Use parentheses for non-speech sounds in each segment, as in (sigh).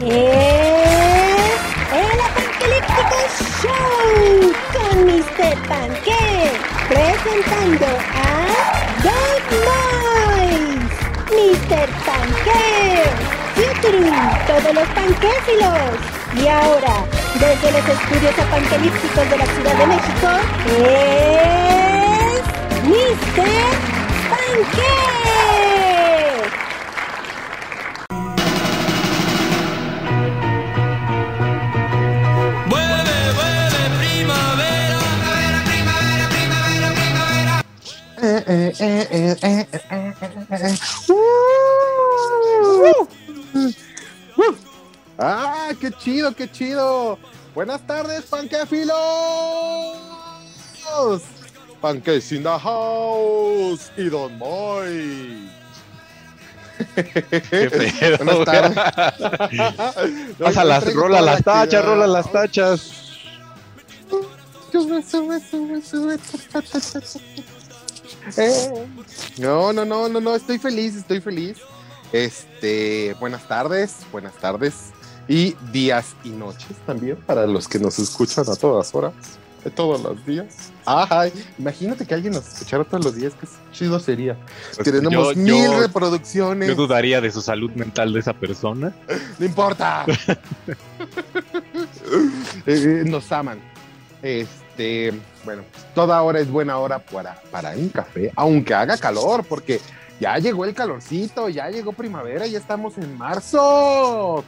es el Apocalíptico Show con Mr. Panque presentando a Dog Mice, Mr. Panque, Futuru, todos los panquéfilos. Y ahora, desde los estudios apanquelípticos de la Ciudad de México, es Mr. Panque. ¡Ah, qué chido, qué chido! Buenas tardes, panquefilos. Panques in the house y Don Moy. Qué pedo, Buenas tardes. Pasa las, rola las la tachas, rola las tachas. Sube, sube, sube, sube. Eh, (laughs) No, no, no, no, no, estoy feliz, estoy feliz. Este, buenas tardes, buenas tardes y días y noches también para los que nos escuchan a todas horas, de todos los días. Ay, imagínate que alguien nos escuchara todos los días, qué chido sería. Tenemos Yo- yo- mil Yo reproducciones, dudaría de su salud mental de esa persona. no importa. (laughs) Eh, nos aman. Este, bueno, toda hora es buena hora para, para un café, aunque haga calor, porque ya llegó el calorcito, ya llegó primavera, ya estamos en marzo.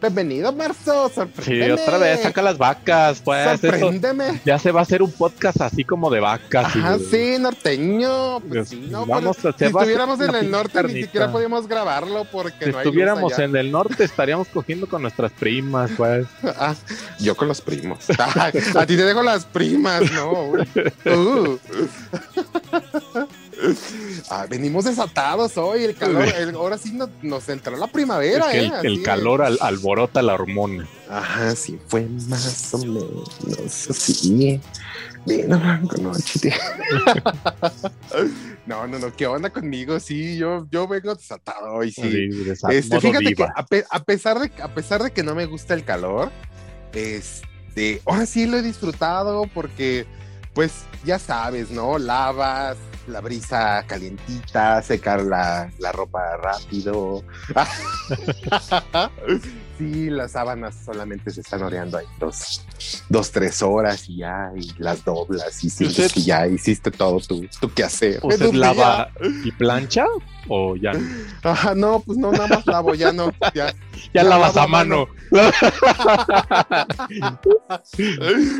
Bienvenido, marzo. Sí, Sorpréndeme. otra vez saca las vacas, pues. Sorpréndeme. ya se va a hacer un podcast así como de vacas. de- sí, norteño. Pues Pues, sí, no, vamos pero a- si estuviéramos en el norte, ni siquiera podíamos grabarlo porque Si no hay luz estuviéramos allá. en el norte, estaríamos cogiendo con nuestras primas, pues. (laughs) Ah, yo con los primos. (laughs) Ah, a ti te dejo las primas, ¿no? (laughs) Uh. (laughs) Ah, venimos desatados hoy, el calor, el- ahora sí nos, nos entró la primavera, Es que ¿eh? el, de- calor al- alborota la hormona. Ajá, sí, fue más o menos así. Noche. (laughs) No, no, no, ¿qué onda conmigo? Sí, yo, yo vengo desatado hoy, sí. Sa- Este, fíjate que diva. a, pe- a pesar de, a pesar de que no me gusta el calor, este, ahora sí lo he disfrutado porque, pues, ya sabes, ¿no? Lavas, la brisa calientita, secar la, la ropa rápido. (laughs) (laughs) sí, las sábanas solamente se están oreando ahí dos, dos, tres horas y ya, y las doblas y usted- que ya hiciste todo tu, tu quehacer. ¿Usted lava y plancha o ya no? Ajá, no, pues no, nada más lavo, ya no, ya. Ya (laughs) Ya lavas lavo a mano. (laughs)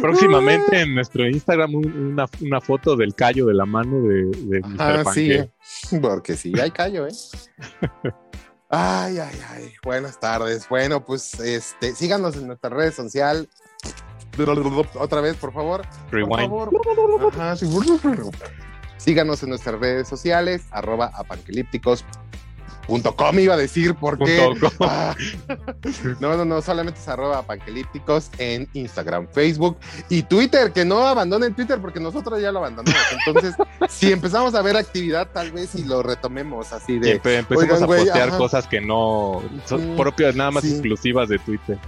Próximamente en nuestro Instagram un- una, una foto del callo de la mano de, de Mr. Ah, sí, Panque. porque sí, hay callo, ¿eh? (laughs) Ay, ay, ay, buenas tardes. Bueno, pues, este, síganos en nuestras redes sociales. Otra vez, por favor. Por Rewind. favor. Ajá, sí. Síganos en nuestras redes sociales, arroba apanquelípticos.com iba a decir, porque... Punto com. (laughs) Ah. No, no, no, solamente es arroba panquelípticos en Instagram, Facebook y Twitter, que no abandonen Twitter porque nosotros ya lo abandonamos. Entonces, (laughs) si empezamos a ver actividad, tal vez y lo retomemos así de... empe- empecemos a postear cosas que no son Mm, propias, nada más sí. exclusivas de Twitter.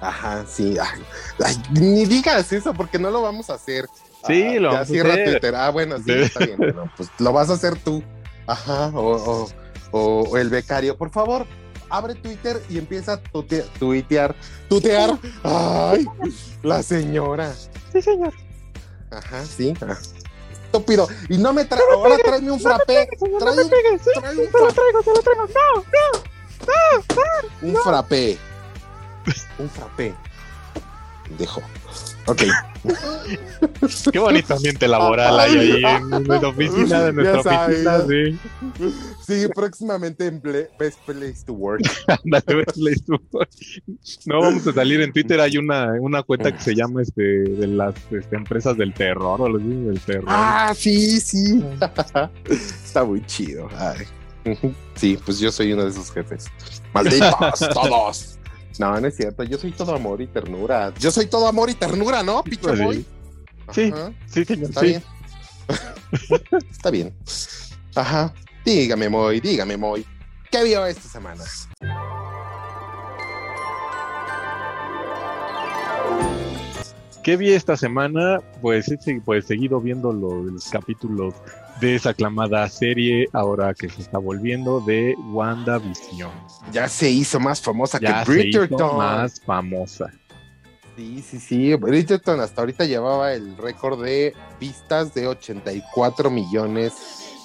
Ajá, sí. Ay, ay, ni digas eso porque no lo vamos a hacer. Sí, Ah, lo ya vamos a hacer. Twitter. Ah, bueno, sí, Sí. está bien. (laughs) Bueno, pues lo vas a hacer tú. Ajá, o, o- o- o el becario. Por favor, abre Twitter y empieza a tute- tuitear. Tutear. Ay, la señora. Sí, señor. Ajá, sí. Estúpido. Y no me trae. Ahora tráeme un frappé. Trae un, trae un frappé. traigo, se lo traigo. No. Un frappé. (laughs) Un frappé. Dejo. Ok. (laughs) Qué bonito ambiente laboral hay ahí en nuestra oficina, de nuestra oficina, sí. Sí, próximamente en Best Place to Work. (laughs) Wesley, tú. No vamos a salir en Twitter. Hay una, una cuenta que se llama este de las este, empresas del terror o los del terror. Ah, sí, sí. (laughs) Está muy chido. Ay. Sí, pues yo soy uno de esos jefes. Malditos, todos. No, no es cierto. Yo soy todo amor y ternura. Yo soy todo amor y ternura, ¿no, Picho Boy? Sí, sí, señor. Está sí. bien. (laughs) Está bien. Ajá. Dígame, Moy, dígame, Moy. ¿Qué vio esta semana? ¿Qué vi esta semana? Pues he pues, seguido viendo los capítulos de esa aclamada serie ahora que se está volviendo de WandaVision. Ya se hizo más famosa Ya que se Bridgerton. hizo más famosa. Sí, sí, sí. Bridgerton hasta ahorita llevaba el récord de vistas de 84 millones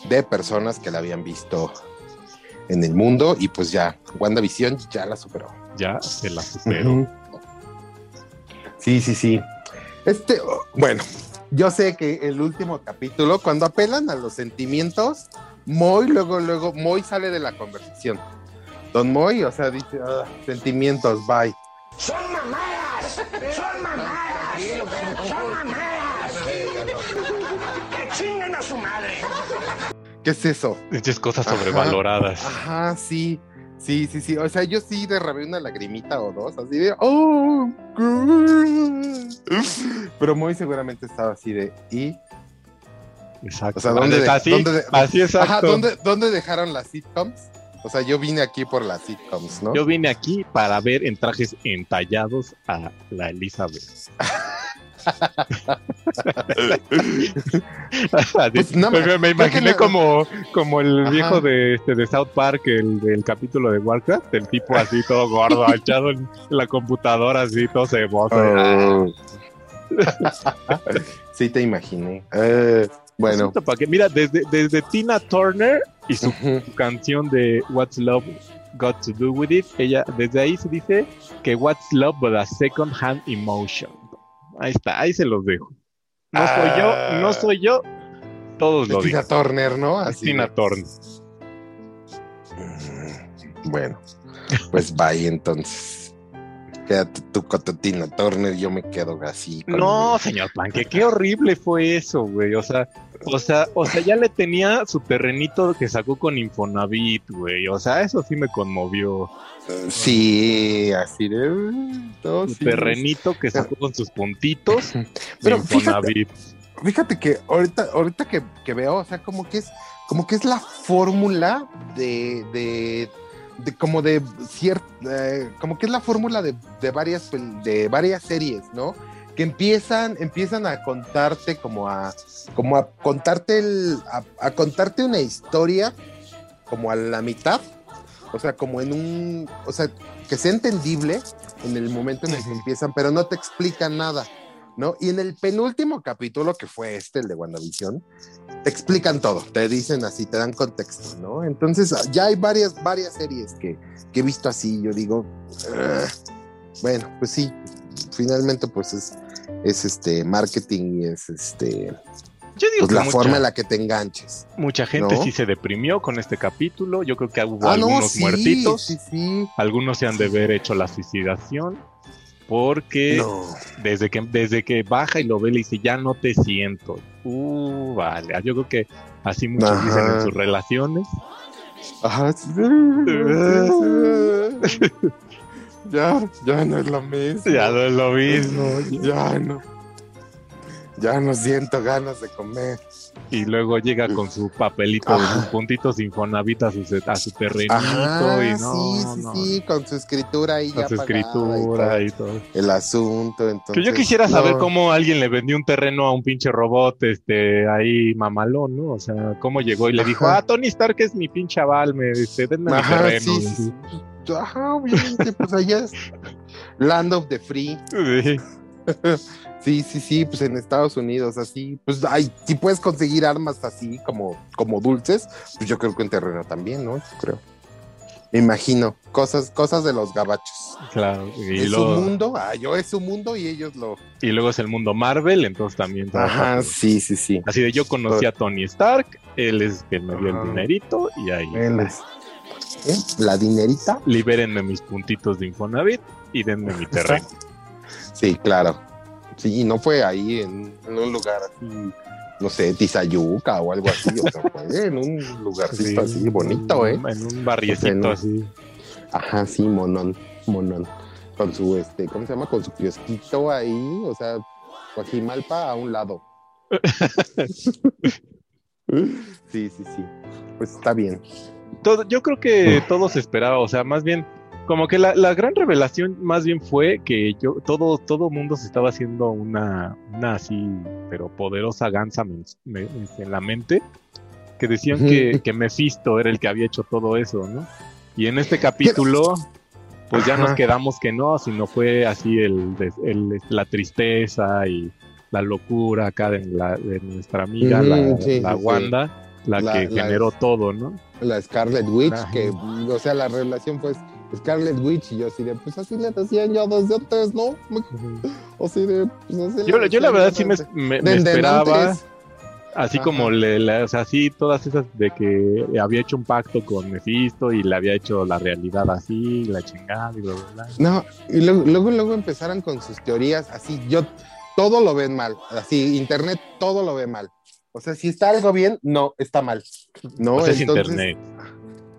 de personas que la habían visto en el mundo y pues ya, WandaVision ya la superó. Ya se la superó. Sí, sí, sí. Este, oh, bueno, yo sé que el último capítulo, cuando apelan a los sentimientos, Moy luego, luego, Moy sale de la conversación. Don Moy, o sea, dice, "Ah, sentimientos, bye. Son mamadas, son mamadas, son mamadas. Que chinguen a su madre. ¿Qué es eso? Muchas cosas Ajá. sobrevaloradas. Ajá, sí. Sí, sí, sí. O sea, yo sí derramé una lagrimita o dos, así de. ¡Oh! good". (laughs) Pero muy seguramente estaba así de. ¿Y? Exacto. O sea, ¿dónde de- así, dónde de- (laughs) así exacto. Ajá, ¿dónde, ¿dónde dejaron las sitcoms? O sea, yo vine aquí por las sitcoms, ¿no? Yo vine aquí para ver en trajes entallados a la Elizabeth. (laughs) Así, Pues, no, me, me imaginé no- como, como el Ajá. viejo de, este, de South Park, el del capítulo de Warcraft, el tipo así todo gordo, (laughs) echado en la computadora, así todo ceboso. Oh. (laughs) sí, te imaginé. Eh, bueno. Que- mira, desde, desde Tina Turner y su su canción de What's Love Got to Do With It, ella, desde ahí se dice que What's Love but a Second Hand Emotion. Ahí está, ahí se los dejo. No soy Ah. yo, no soy yo, todos lo dicen. Turner, ¿no? Así Tina Turner. Mm, Bueno, pues bye entonces. Quédate tú con tu Tina Turner, yo me quedo así. No, señor Planque, qué horrible fue eso, güey. O sea, o sea, o sea, ya le tenía su terrenito que sacó con Infonavit, güey. O sea, eso sí me conmovió. Sí, así de. no, Su sí, terrenito que sacó con sus puntitos. (laughs) Pero fíjate, Infonavit. fíjate que ahorita, ahorita que, que veo, o sea, como que es, como que es la fórmula de, de, de como de cierta, como que es la fórmula de, de varias, de varias series, ¿no? Que empiezan, empiezan a contarte como a, como a contarte el, a, a contarte una historia como a la mitad, o sea, como en un, o sea, que sea entendible en el momento en el que empiezan, pero no te explican nada. ¿No? Y en el penúltimo capítulo, que fue este, el de WandaVision, te explican todo, te dicen así, te dan contexto, ¿no? Entonces, ya hay varias, varias series que, que he visto así, yo digo, bueno, pues sí, finalmente pues es, es este marketing y es este, Yo digo pues que la mucha, forma en la que te enganches. mucha gente ¿no? sí se deprimió con este capítulo. Yo creo que hubo Ah, no, algunos sí, muertitos. sí, sí. Algunos se han de haber hecho la suicidación. Porque No. desde que desde que baja y lo ve, le dice, ya no te siento. Uh, vale. Yo creo que así muchos Ajá. dicen en sus relaciones. Ajá, (laughs) ya, ya no es lo mismo. Ya no es lo mismo. Ya no. Ya no siento ganas de comer. Y luego llega con su papelito de sus puntitos Infonavit a su, a su terrenito. Ajá, y no, sí, sí, no, sí, con su escritura ahí Con ya su y escritura todo y todo. el asunto. Entonces, Que yo quisiera saber cómo alguien le vendió un terreno a un pinche robot, este, ahí mamalón, ¿no? O sea, cómo llegó y le dijo, ah, Tony Stark es mi pinche aval, me, este, denme mi terreno. sí, sí. Ajá, obviamente, pues allá es (laughs) Land of the Free. Sí. (laughs) Sí, sí, sí, pues en Estados Unidos, así, pues ay, si puedes conseguir armas así como, como dulces, pues yo creo que en terreno también, ¿no? Yo creo. Me imagino, cosas, cosas de los gabachos. Claro, y, es luego, su mundo, ah, yo es su mundo y ellos lo. y luego es el mundo Marvel, entonces también Ajá, sí, sí, sí. Así de yo conocí a Tony Stark, él es quien me dio el dinerito y ahí Él es. ¿Eh? La dinerita. libérenme mis puntitos de Infonavit y denme mi (laughs) terreno. Sí, claro. Sí, y no fue ahí en, en un lugar así, no sé, Tizayuca o algo así, o sea, (laughs) fue en un lugarcito así bonito, ¿eh? En un barriecito En así. Ajá, sí, monón, monón. Con su, este, ¿cómo se llama? Con su kiosquito ahí, o sea, Coajimalpa a un lado. (laughs) sí, sí, sí. Pues está bien. Todo, yo creo que todos esperaba, o sea, más bien como que la, la gran revelación más bien fue que yo, todo, todo mundo se estaba haciendo una, una así, pero poderosa ganza en la mente, que decían que, que Mephisto era el que había hecho todo eso, ¿no? Y en este capítulo, pues ya nos quedamos que no, sino fue así el, el- la tristeza y la locura acá de, la, de nuestra amiga, la, sí, la sí. Wanda, la, que generó todo, ¿no? La Scarlet Witch, Ajá. que, o sea, la revelación fue Scarlet Witch y yo así de, pues así le decían ya desde antes, ¿no? O (laughs) así de, pues así Yo, le yo la verdad sí me, me- esperaba, así Ajá. como le, la- o sea, así todas esas de que había hecho un pacto con Mephisto y le había hecho la realidad así, la chingada y bla, bla, bla. No, y luego, luego, luego empezaron con sus teorías, así, yo, todo lo ven mal, así, internet todo lo ve mal. O sea, si está algo bien, no, está mal. No, Pues es entonces, internet.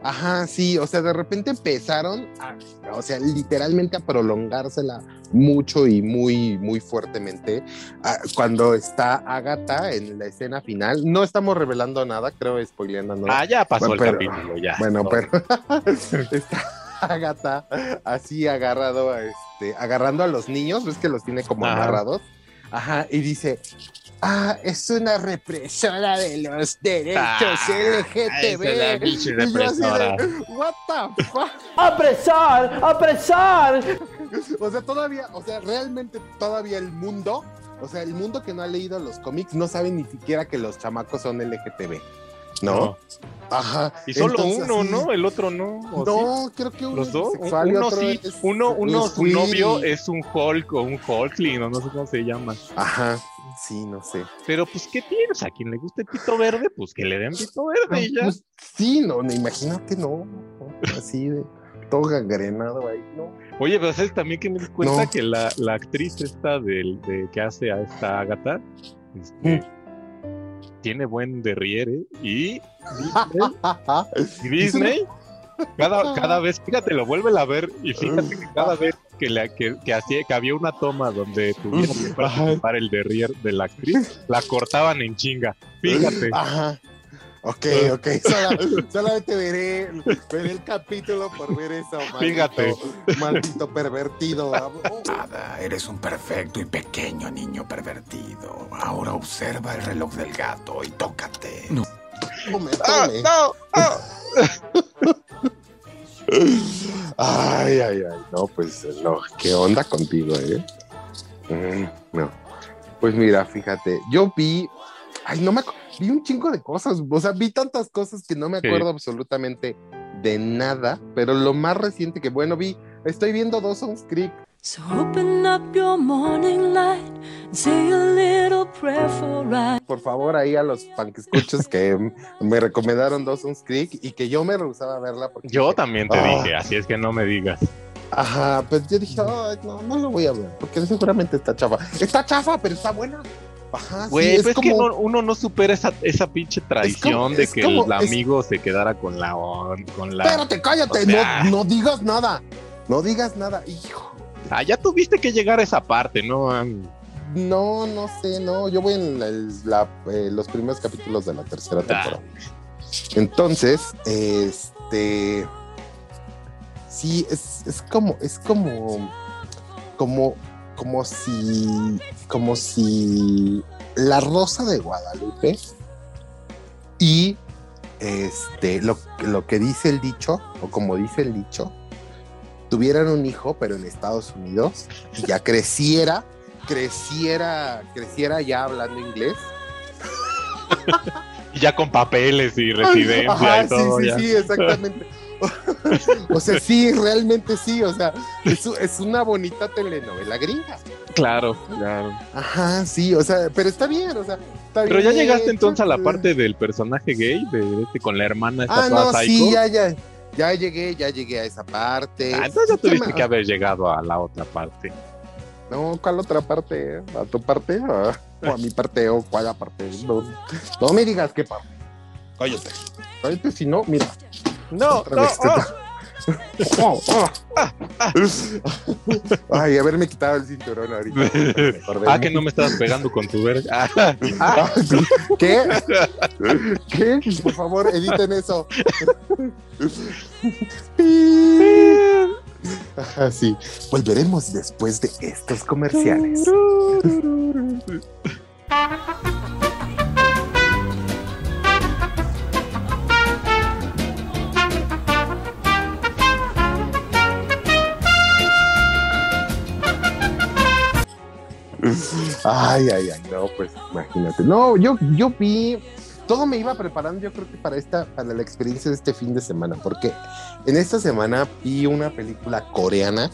Ajá, sí, o sea, de repente empezaron, a, o sea, literalmente a prolongársela mucho y muy, muy fuertemente. Ah, cuando está Agatha en la escena final, no estamos revelando nada, creo, spoileando nada. Ah, ya pasó Bueno, el pero- capítulo, ya. Bueno, No. pero (laughs) está Agatha así agarrado, a este, agarrando a los niños, ves que los tiene como Ajá. amarrados. Ajá, y dice, ah, es una represora de los derechos Ah, LGTB. es la Y yo así de, represora. What the fuck? ¡Opresor! ¡Opresor! O sea, todavía, o sea, realmente todavía el mundo, o sea, el mundo que no ha leído los cómics no sabe ni siquiera que los chamacos son LGTB. ¿No? No. Ajá. Y solo Entonces, uno, ¿no? El otro no. No, creo que uno Los dos, uno otro sí, es- uno, uno su novio es un Hulk o un Hulkling, o no sé cómo se llama. Ajá, sí, no sé. Pero pues, ¿qué tienes? A quien le guste el pito verde, pues que le den pito verde y ya. Pues, sí, no, no, imagínate, no, no, así de todo gangrenado ahí, no. Oye, pero ¿sabes también que me di cuenta No. que la, la actriz esta del, de, que hace a esta Agatha este, tiene buen derriere y (laughs) Disney, Disney cada, cada vez, fíjate, lo vuelve a ver y fíjate que cada vez que, le, que, que hacía, que había una toma donde tuviera que participar el derrier de la actriz, la cortaban en chinga. Fíjate. Ajá. Ok, ok, (laughs) sola- solamente veré, veré el capítulo por ver eso, maldito, Fíjate. maldito pervertido. Oh, Nada, eres un perfecto y pequeño niño pervertido. Ahora observa el reloj del gato y tócate. No. tome, ¡Ah, tome. no! Ay, ay, ay, no, pues no, ¿qué onda contigo, eh? Mm, no. Pues mira, fíjate, yo vi, ay, no me acu- vi un chingo de cosas, o sea, vi tantas cosas que no me Sí. acuerdo absolutamente de nada, pero lo más reciente que, bueno, vi, estoy viendo Dawson's Creek, So open up your morning light and say a little prayer for right. por favor, ahí a los panquescuchos que me recomendaron Dawson's Creek y que yo me rehusaba a verla porque Yo dije, también te Ah. dije, así es que no me digas. Ajá, pues yo dije, ay, no, no lo voy a ver, porque seguramente está chafa. Está chafa, pero está buena. Ajá, Güey, sí, es pues es como... que no- uno no supera esa, esa pinche traición de que como- el es- amigo se quedara con la on- con la Espérate, cállate, O sea- no, no digas nada. No digas nada, hijo. Ah, ya tuviste que llegar a esa parte, ¿no? Ah, No, no sé, no. Yo voy en la- eh, los primeros capítulos de la tercera temporada. Entonces, este. Sí, es, es como, es como, como, como si, como si la rosa de Guadalupe y este, lo, lo que dice el dicho, o como dice el dicho, tuvieran un hijo, pero en Estados Unidos, y ya creciera, creciera, creciera ya hablando inglés. Y (laughs) ya con papeles y residencia Ajá, y todo. sí, ya. sí, sí, exactamente. (laughs) o sea, sí, realmente sí, o sea, es, es una bonita telenovela gringa. Claro, claro. Ajá, sí, o sea, pero está bien, o sea, está Pero bien ya llegaste entonces a la parte del personaje gay, de este con la hermana esta Ah, toda no, psycho. sí, ya, ya, ya llegué, ya llegué a esa parte. Ah, entonces ya tuviste que haber llegado a la otra parte. No, ¿cuál otra parte? ¿A tu parte? ¿O o a mi parte? ¿O cuál parte? No, no me digas qué parte. Cállate. Cállate, si no, mira. No, te- Oh, oh. (laughs) Ay, haberme quitado el cinturón ahorita. (laughs) Ah, que no me estabas pegando con tu verga. Ah, ah, ¿Qué? ¿Qué? Por favor, editen eso. Así. Volveremos después de estos comerciales. (laughs) Ay, ay, ay, no, pues imagínate. No, yo, yo vi, todo me iba preparando, yo creo que para esta, para la experiencia de este fin de semana, porque en esta semana vi una película coreana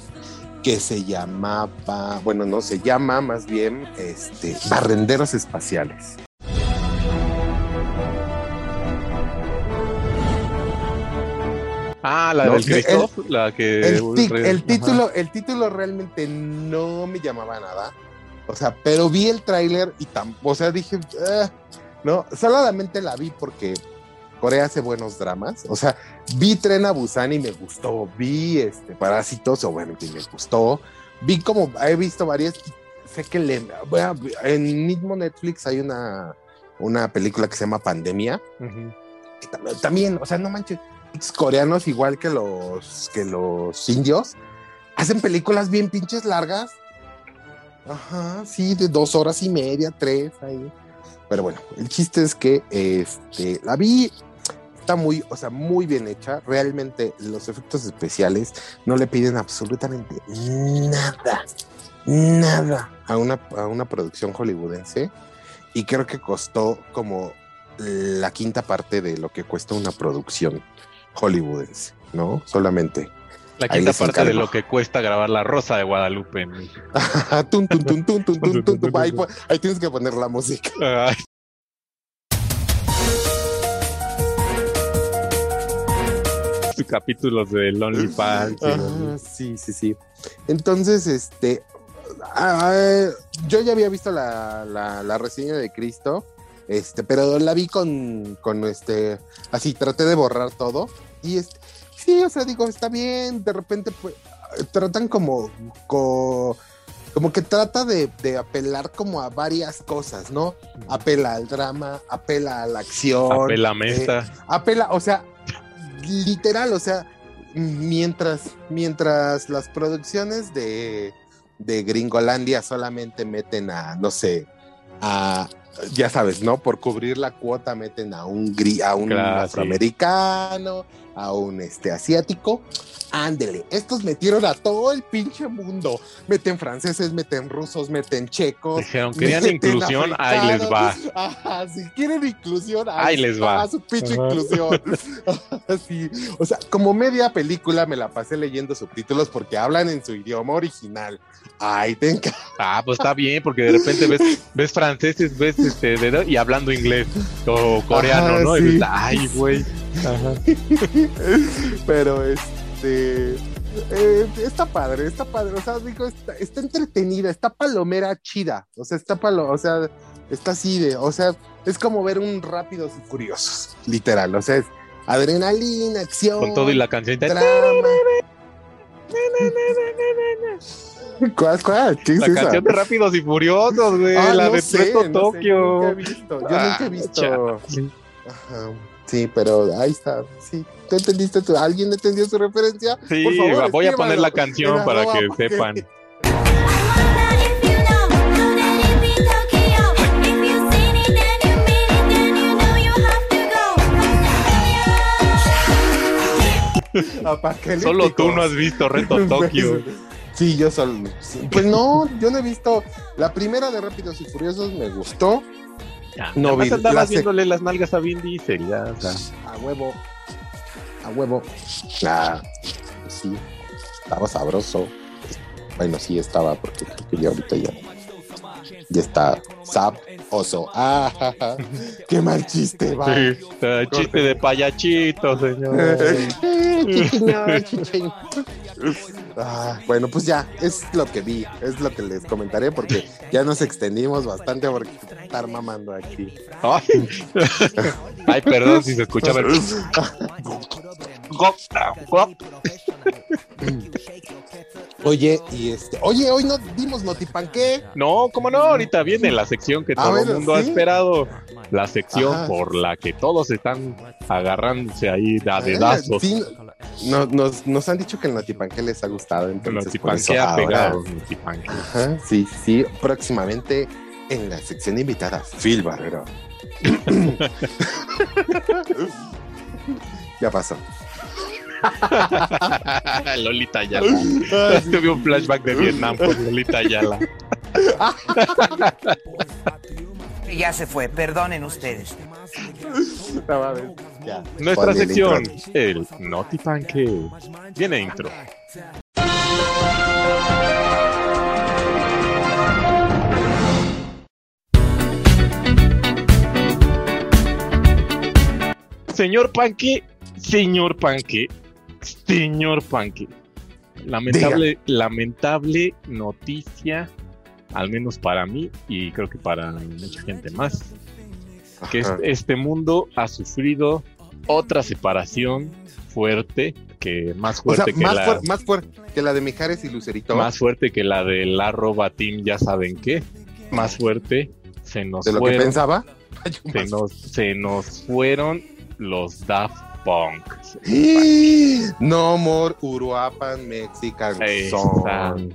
que se llamaba, bueno, no se llama más bien, este, Barrenderos Espaciales. Ah, la No, del el- Christoph, la que... El, tic- el título, el título realmente no me llamaba nada. O sea, pero vi el tráiler y tampoco, o sea, dije, "Ah", no, solamente la vi porque Corea hace buenos dramas. O sea, vi Tren a Busan y me gustó. Vi este Parásitos, obviamente me gustó. Vi como, he visto varias. Sé que le, bueno, en mismo Netflix hay una, una película que se llama Pandemia. Que tam- también, o sea, no manches, coreanos igual que los que los indios hacen películas bien pinches largas. Ajá, sí, de dos horas y media, tres ahí. Pero bueno, el chiste es que este la vi está muy, o sea, muy bien hecha. Realmente los efectos especiales no le piden absolutamente nada, nada a una, a una producción hollywoodense. Y creo que costó como la quinta parte de lo que cuesta una producción hollywoodense, ¿no? Solamente. La quinta parte de lo que cuesta grabar La Rosa de Guadalupe en. (laughs) Tun, tun, tun. (laughs) Ahí, tienes que poner la música. Ay. Capítulos de Lonely Pants. Ajá, sí, sí, sí. Entonces, este, ah, yo ya había visto la, la, la reseña de Cristo, este, pero la vi con, con este, así, traté de borrar todo y este, sí, o sea, digo, está bien, de repente, pues, tratan como, co- como que trata de, de apelar como a varias cosas, ¿no? Apela al drama, apela a la acción, Apela Mesta. apela, o sea, literal, o sea, mientras, mientras las producciones de, de Gringolandia solamente meten a, no sé, a, ya sabes, ¿no? Por cubrir la cuota meten a un, gri- a un Claro, sí. A un este, asiático. Ándele, estos metieron a todo el pinche mundo. Meten franceses, meten rusos, meten checos. Dijeron, querían inclusión, ahí les va. Ajá, si quieren inclusión, Ahí les va. su pinche Ajá. inclusión. (laughs) Sí, o sea, como media película me la pasé leyendo subtítulos porque hablan en su idioma original. Ay, te enca- Ah, pues está bien, porque de repente ves, ves franceses, ves este, de- y hablando inglés o coreano, Ajá, ¿no? Y sí. ves, ay, güey. Ajá. (laughs) Pero este. eh, está padre, está padre. O sea, digo, está, está entretenida, está palomera chida. O sea, está palo, o sea, está así de, o sea, es como ver un rápidos y furiosos, literal. O sea, es adrenalina, acción. Con todo y la canción. drama. ¿Cuál, cuál? ¿Qué es La esa? canción de Rápidos y Furiosos, güey. Ah, la no de sé, Presto no sé, Tokio. nunca he visto. Yo nunca he Ah, visto. Ajá. Sí, pero ahí está. Sí, ¿tú entendiste? tú? ¿Alguien entendió su referencia? Sí, Por favor, voy a poner la canción para que porque- sepan. (laughs) Solo tú no has visto Reto (laughs) Tokio. Sí, yo solo. Pues no, yo no he visto. La primera de Rápidos y Furiosos me gustó. Ya, No vi- la andabas viéndole las nalgas a Vin Diesel, ya, o sea. A huevo. A huevo. Ah, sí. Estaba sabroso. Bueno, sí estaba, porque creo que ya ahorita ya. Ya está sabroso. Ah, ja, ja. qué mal chiste, va. Sí, chiste de payachito, señor. (laughs) Eh. Ah, bueno, pues ya, es lo que vi, es lo que les comentaré porque ya nos extendimos bastante porque estar mamando aquí. Ay, (laughs) Ay, perdón si se (laughs) Oye, y este, oye, hoy no dimos notipanqué. No, ¿cómo no? Ahorita viene la sección que Ah, todo el mundo ha esperado. La sección Ajá. por la que todos están agarrándose ahí a dedazos. Sí, no- nos, nos han dicho que el Notipanque les ha gustado. Entonces, Notipanque ha pegado. Notipanque. Ajá, sí, sí, próximamente en la sección invitada, Phil Barrero. (laughs) (laughs) ya pasó. (laughs) Lolita Ayala. Tuve un flashback de Vietnam con Lolita Ayala. Ya se fue, perdonen ustedes. No mames, ya. Nuestra el sección, intro. el Notipanque. Viene intro. Señor Panque, señor Panque, señor Panque. Lamentable, lamentable noticia, al menos para mí y creo que para mucha gente más, que Ajá. este, este mundo ha sufrido otra separación fuerte, que más O sea, fuerte que más, la más fuerte que la de Mijares y Lucerito. más fuerte que la del arroba team, ya saben qué, más fuerte se nos de lo que fueron, pensaba. (laughs) se nos, se nos fueron los Daft Punk. (gasps) No more Uruapan Mexican song.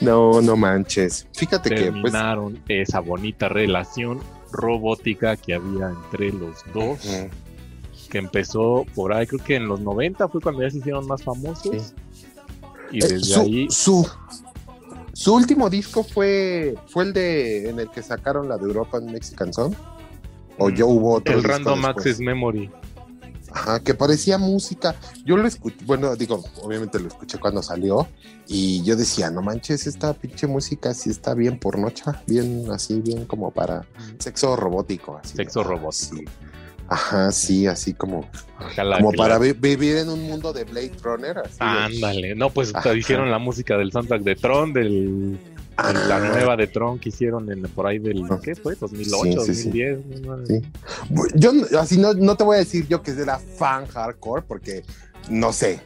No, no manches. Fíjate que pues Terminaron esa bonita relación robótica que había entre los dos, que empezó por ahí, creo que en los 90 fue cuando ya se hicieron más famosos. Y Eh, desde su, ahí, su, su último disco fue, fue el de en el que sacaron la de Uruapan Mexican Song. O Mm, yo hubo otro. el disco Random después? Access Memory. Ajá, que parecía música. Yo lo escuché, bueno, digo, obviamente lo escuché cuando salió y yo decía, no manches, esta pinche música sí está bien pornocha, bien así, bien como para sexo robótico. Así, Sexo robótico. sí. Ajá, sí, así como, Ojalá como para vi- vivir en un mundo de Blade Runner. Así Ándale, no, pues Ajá. hicieron la música del soundtrack de Tron, del, de la Ah, nueva de Tron que hicieron en, por ahí del, ¿qué fue? 2008, Sí, sí, sí. 2010. no, Sí. Yo así no, no te voy a decir yo que era fan hardcore porque no sé,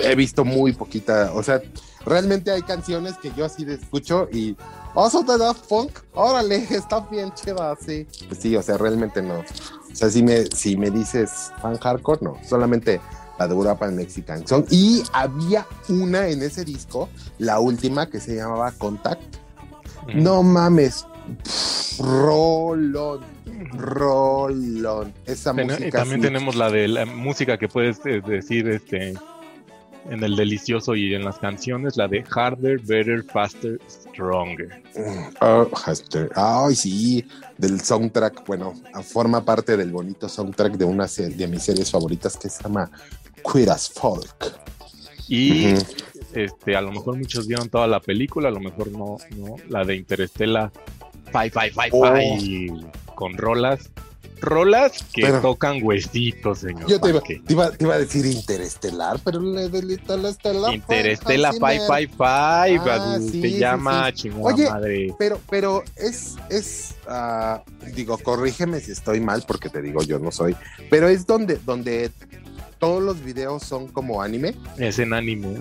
he visto muy poquita, o sea, realmente hay canciones que yo así de escucho y Oso de Daft Punk, órale, (laughs) está bien chida, sí. Pues sí, o sea, realmente no. O sea, si me, si me dices fan hardcore, no, solamente la de Europa Mexican Song. Y había una en ese disco, la última que se llamaba Contact. Mm. No mames. Pff, rolón. Rolón. Esa Ten- y música. también tenemos la de la música que puedes eh, decir este en el delicioso y en las canciones, la de Harder, Better, Faster, Stronger. Oh, Haster. Ay, sí. Del soundtrack. Bueno, forma parte del bonito soundtrack de una de mis series favoritas que se llama Queer as Folk. Y este, a lo mejor muchos vieron toda la película, a lo mejor no, no, la de Interestela, Five, Five, Five, Oh. Five, con rolas, rolas que Pero- tocan huesitos, señor. Yo te iba, te iba- te iba a decir interestelar, pero le delita la estelar. Interestela Hans Five, Zimmer. Five, Five, así sí, se sí, llama, sí. chingada Oye, madre. Pero, pero es, es, ah, digo, corrígeme si estoy mal, porque te digo, yo no soy, pero es donde, donde todos los videos son como anime. Es en anime,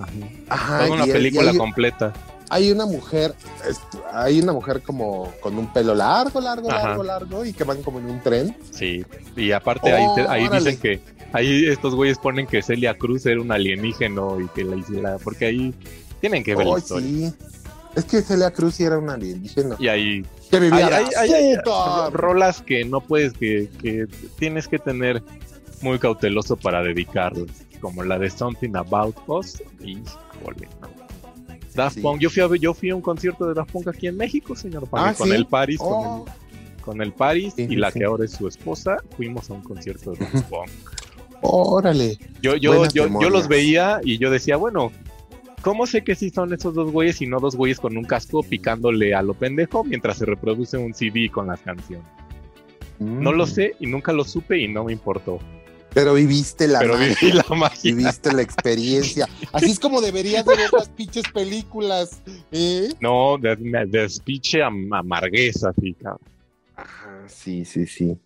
ajá. Una y- y película hay, completa. hay una mujer, es- hay una mujer como con un pelo largo, largo, Ajá. largo, largo, y que van como en un tren. Sí, y aparte ahí, te- ahí dicen que ahí estos güeyes ponen que Celia Cruz era un alienígeno y que la hiciera, porque ahí tienen que ver la Ay, historia. sí. Es que Celia Cruz sí era una alienígena. Y ahí Que vivía hay, hay- rolas que no puedes, que, que tienes que tener muy cauteloso para dedicarlas, como la de Something About Us. Híjole, no. Daft Sí. Punk, yo fui, a, yo fui a un concierto de Daft Punk aquí en México, señor Ah, con ¿sí? el Paris, con Oh. el, con el Paris Sí, y la que ahora es su esposa, fuimos a un concierto de Daft Punk. Órale. Yo, yo, yo, yo los veía y yo decía, bueno, ¿cómo sé que sí son esos dos güeyes y no dos güeyes con un casco picándole a lo pendejo mientras se reproduce un CD con las canciones? No lo Mm. sé y nunca lo supe y no me importó. Pero viviste la Pero magia, viví la magia. viviste la experiencia. Así es como deberías de ver las pinches películas. ¿eh? No, de, de am- amargueza. Ajá, sí, sí, sí.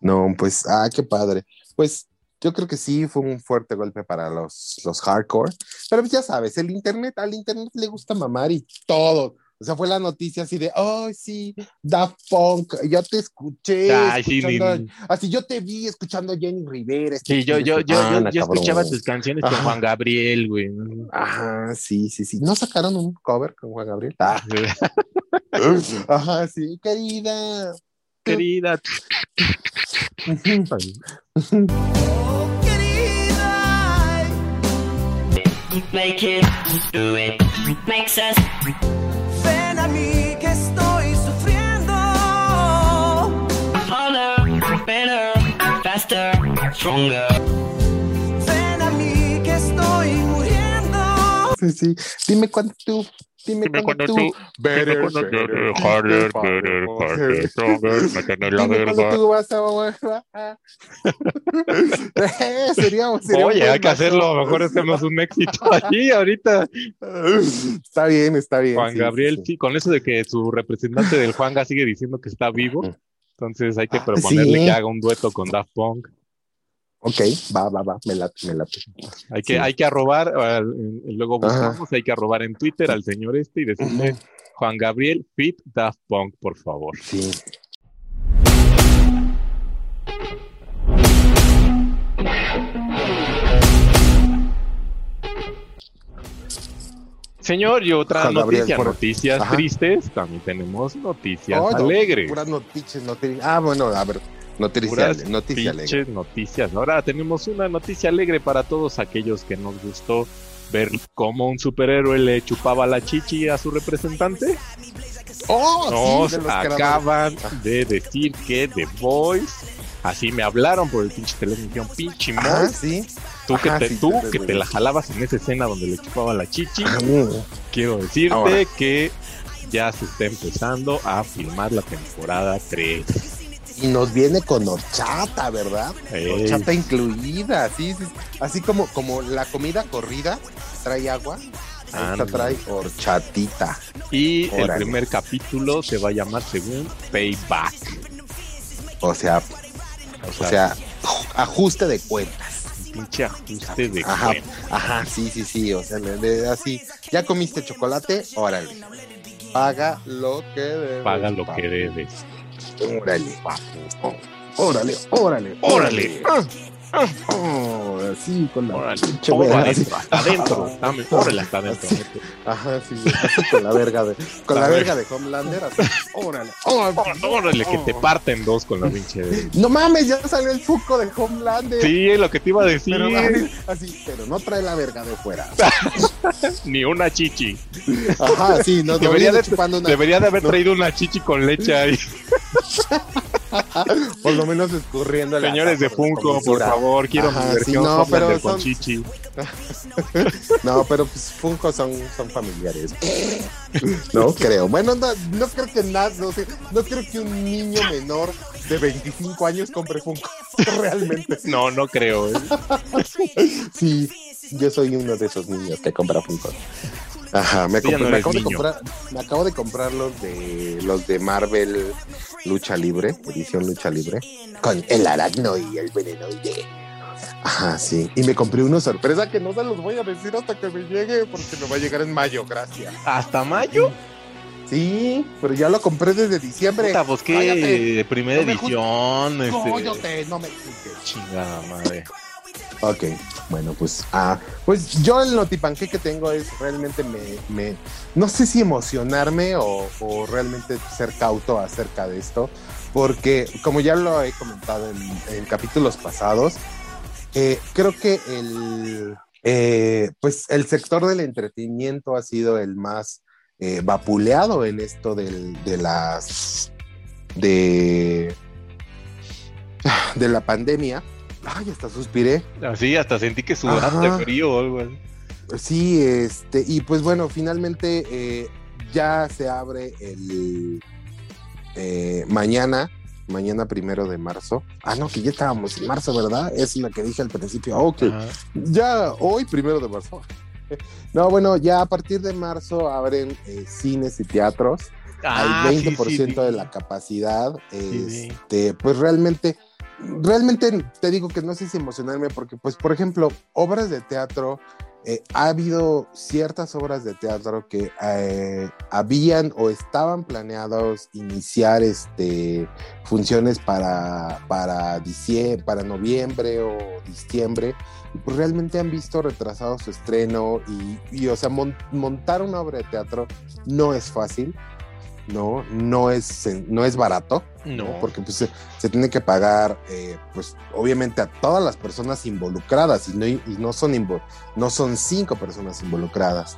No, pues, ah, qué padre. Pues yo creo que sí fue un fuerte golpe para los, los hardcore. Pero pues ya sabes, el internet, al internet le gusta mamar y todo. O sea, fue la noticia así de, oh, sí, Daft Punk, ya te escuché. Ay, sí, así yo te vi escuchando a Jenny Rivera. Sí, yo, yo, yo, yo, semana, yo cabrón. escuchaba tus canciones con Ajá. Juan Gabriel, güey. Ajá, sí, sí, sí. ¿No sacaron un cover con Juan Gabriel? Ah, (laughs) ajá, sí, querida. Querida. Make it, do it, makes us. Stronger. Ven a mí que estoy muriendo. Sí, sí. Dime cuándo tú. Dime, Dime cuándo cuándo tú. tú. Better, Dime cuándo better, tú. Harder, better, better, better. harder, stronger, méteme la Dime tú vas a. (laughs) (laughs) Eh, sería, Oye, hay que hacerlo, a lo match. mejor hacemos un éxito (laughs) allí ahorita. Está bien, está bien. Juan sí, Gabriel, sí. sí, con eso de que su representante del Juanga sigue diciendo que está vivo, entonces hay que Ah, proponerle sí. que haga un dueto con Daft Punk. Ok, va, va, va, me late, me late. Hay que, Sí. hay que arrobar, luego Ajá. buscamos, hay que arrobar en Twitter al señor este y decirle, Juan Gabriel, fit Daft Punk, por favor. Sí. Señor, y otra Juan Gabriel, noticia, por- noticias Ajá. tristes, también tenemos noticias Oh, no, alegres. Puras noticias, noticias. Ah, bueno, a ver, noticias, noticia alegre. pinches noticias. Ahora tenemos una noticia alegre para todos aquellos que nos gustó ver cómo un superhéroe le chupaba la chichi a su representante. Oh, Nos sí, de acaban de decir que The Voice, así me hablaron por el pinche dijeron, pinche Moy, sí. tú, que te, sí, tú que te la jalabas en esa escena donde le chupaba la chichi, Ah, quiero decirte Ahora. que ya se está empezando a filmar la temporada 3. Y nos viene con horchata, ¿verdad? Ey. Horchata incluida, sí, sí. Así como, como la comida corrida trae agua, esta Ándale. trae horchatita. Y el primer capítulo se va a llamar según Payback. O sea, O o sea, ajuste de cuentas. pinche ajuste de Ajá, cuenta. ajá, sí, sí, sí. O sea, le- le- así, ya comiste chocolate, órale. Paga lo que debes. Paga lo que debes. Órale. Órale, órale, Órale. Oh, (laughs) así con la Órale, todo verga, adentro, así. hasta adentro. Dame, órale, hasta adentro. (laughs) Ajá, sí, así con la verga de, con La la, verga. verga de Homelander, así. Órale, órale. Órale, que te parten dos con la pinche. No mames, ya salió el fuco de Homelander. Sí, es lo que te iba a decir. Pero (laughs) así, así, pero no trae la verga de fuera. Ni una chichi. Ajá, sí, no, Debería de, una, debería de haber traído una chichi con leche ahí. (laughs) por lo menos escurriendo Señores de Funko, por favor, quiero Ajá, mi sí, versión no, Homelander pero con chichi. (laughs) No, pero pues Funko son, son familiares. (laughs) No creo. Bueno, no, no creo que nada, no, no creo que un niño menor de 25 años compre Funko. Realmente. No, no creo. ¿eh? Sí, yo soy uno de esos niños que compra Funko. Ajá, me, no eres acabo de comprar, me acabo de comprar los de los de Marvel Lucha Libre, edición Lucha Libre, con el aracno y el venenoide. Ajá, sí. Y me compré una sorpresa que no se los voy a decir hasta que me llegue, porque me va a llegar en mayo, gracias. ¿Hasta mayo? Sí, pero ya lo compré desde diciembre. Puta, pues qué primera No me edición. Este... Cóllate, no me. Chingada madre. Ok, bueno, pues, ah, pues yo el notipanque que tengo es realmente me, me no sé si emocionarme o, o realmente ser cauto acerca de esto, porque como ya lo he comentado en, capítulos pasados, eh, creo que el, eh, pues el sector del entretenimiento ha sido el más eh, vapuleado en esto del, de las, de, de la pandemia. Ay, hasta suspiré. Así, hasta sentí que sudaste frío o algo así. Sí, este, y pues bueno, finalmente eh, ya se abre el eh, mañana, mañana primero de marzo. Ah, no, que ya estábamos en marzo, ¿verdad? Es la que dije al principio. Ah, ok, Ajá. ya hoy primero de marzo. (laughs) No, bueno, ya a partir de marzo abren eh, cines y teatros Ah, al sí, 20% sí, sí. de la capacidad. Sí. Este, pues realmente, realmente te digo que no sé si emocionarme porque, pues, por ejemplo, obras de teatro eh, ha habido ciertas obras de teatro que eh, habían o estaban planeados iniciar este, funciones para, para, diciembre, para noviembre o diciembre, y pues realmente han visto retrasado su estreno y, y, o sea, mon- montar una obra de teatro no es fácil, no, no es, no es barato. No. Porque pues, se, se tiene que pagar, eh, pues obviamente a todas las personas involucradas y no, y no, son, no son cinco personas involucradas.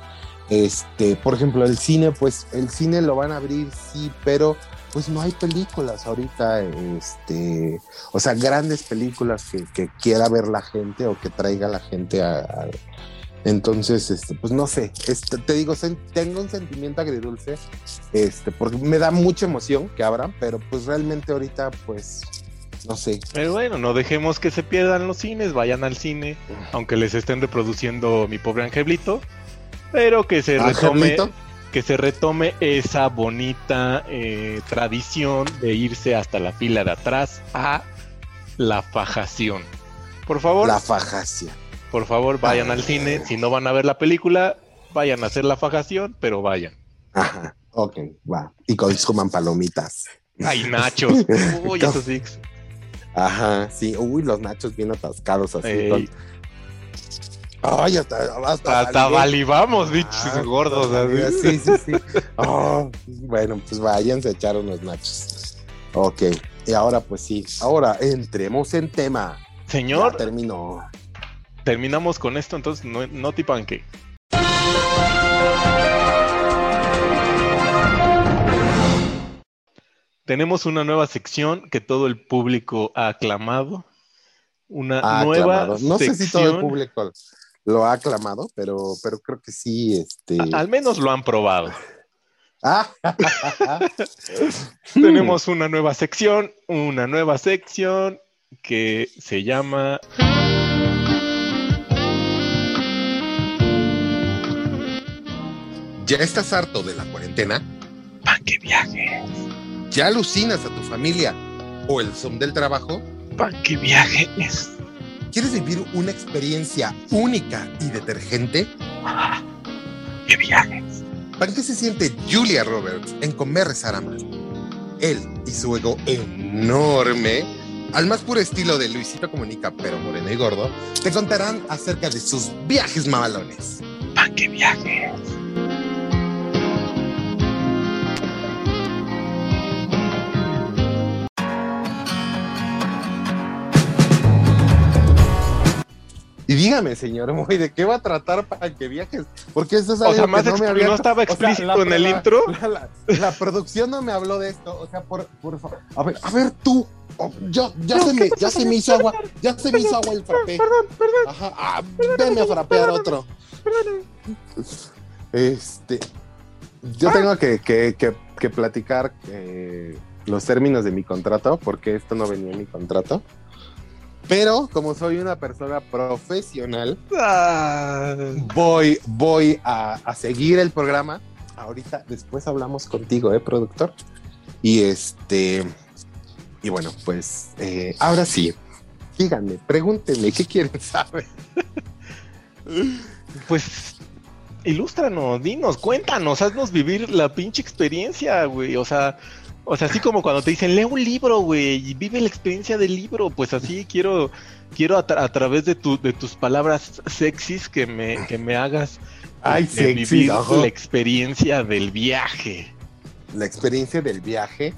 Este, por ejemplo, el cine, pues el cine lo van a abrir, sí, pero pues no hay películas ahorita, este, o sea, grandes películas que, que quiera ver la gente o que traiga la gente a, a- entonces, este, pues no sé, este, te digo, tengo un sentimiento agridulce, este, porque me da mucha emoción que abran, pero pues realmente ahorita, pues, no sé. Pero bueno, no dejemos que se pierdan los cines, vayan al cine, aunque les estén reproduciendo mi pobre angelito, pero que se retome, que se retome esa bonita eh, tradición de irse hasta la fila de atrás a la fajación. Por favor, La fajacia. Por favor, vayan al cine. Si no van a ver la película, vayan a hacer la fajación, pero vayan. Ajá, ok, va. Y consuman palomitas. Ay, nachos. (laughs) Uy, esos sí. Ajá, sí. Uy, los nachos bien atascados así. Con- Ay, hasta, hasta, Hasta valivamos, bichos Ah, gordos. así. Sí, sí, sí. Oh, bueno, pues váyanse a echar unos nachos. Ok, y ahora pues sí, ahora entremos en tema. Señor, Ya terminó. Terminamos con esto, entonces no, no te panque. Tenemos una nueva sección que todo el público ha aclamado. Una nueva aclamado. No sé sección. si todo el público lo ha aclamado, pero, pero creo que sí, este. a- Al menos lo han probado. Ah, (laughs) Tenemos una nueva sección, una nueva sección que se llama ¿Ya estás harto de la cuarentena? Panque Viaje. ¿Ya alucinas a tu familia o el son del trabajo? Panque Viajes. ¿Quieres vivir una experiencia única y detergente? (laughs) ¡Qué viajes! ¿Para qué se siente Julia Roberts en comer, rezar, amar? Él y su ego enorme, al más puro estilo de Luisito Comunica, pero moreno y gordo, te contarán acerca de sus viajes mamalones. ¡Panque Viajes! Y dígame, señor Moy, ¿de qué va a tratar para que viajes? Porque eso es O algo que no me había... no estaba o sea, explícito la- en el la- intro. (laughs) La, la- la producción no me habló de esto. O sea, por, por favor. A ver, a ver tú. Oh, yo, ya se me, ya se me hizo agua. Ya se me hizo agua el frappé. Perdón, perdón. Ajá. Ah, veme a frapear otro. Este. Yo tengo que, que, que, que platicar eh, los términos de mi contrato, porque esto no venía en mi contrato. Pero como soy una persona profesional, Ah, voy, voy a, a seguir el programa. Ahorita, después hablamos contigo, ¿eh, productor? Y este. Y bueno, pues eh, ahora sí. Díganme, pregúntenme, ¿qué quieren saber? Pues, ilústranos, dinos, cuéntanos, haznos vivir la pinche experiencia, güey. O sea, o sea, así como cuando te dicen, lee un libro, güey, y vive la experiencia del libro. Pues así quiero, quiero a, tra- a través de, tu, de tus palabras sexys que me, que me hagas Ay, sexys, vivir ajá. la experiencia del viaje. La experiencia del viaje.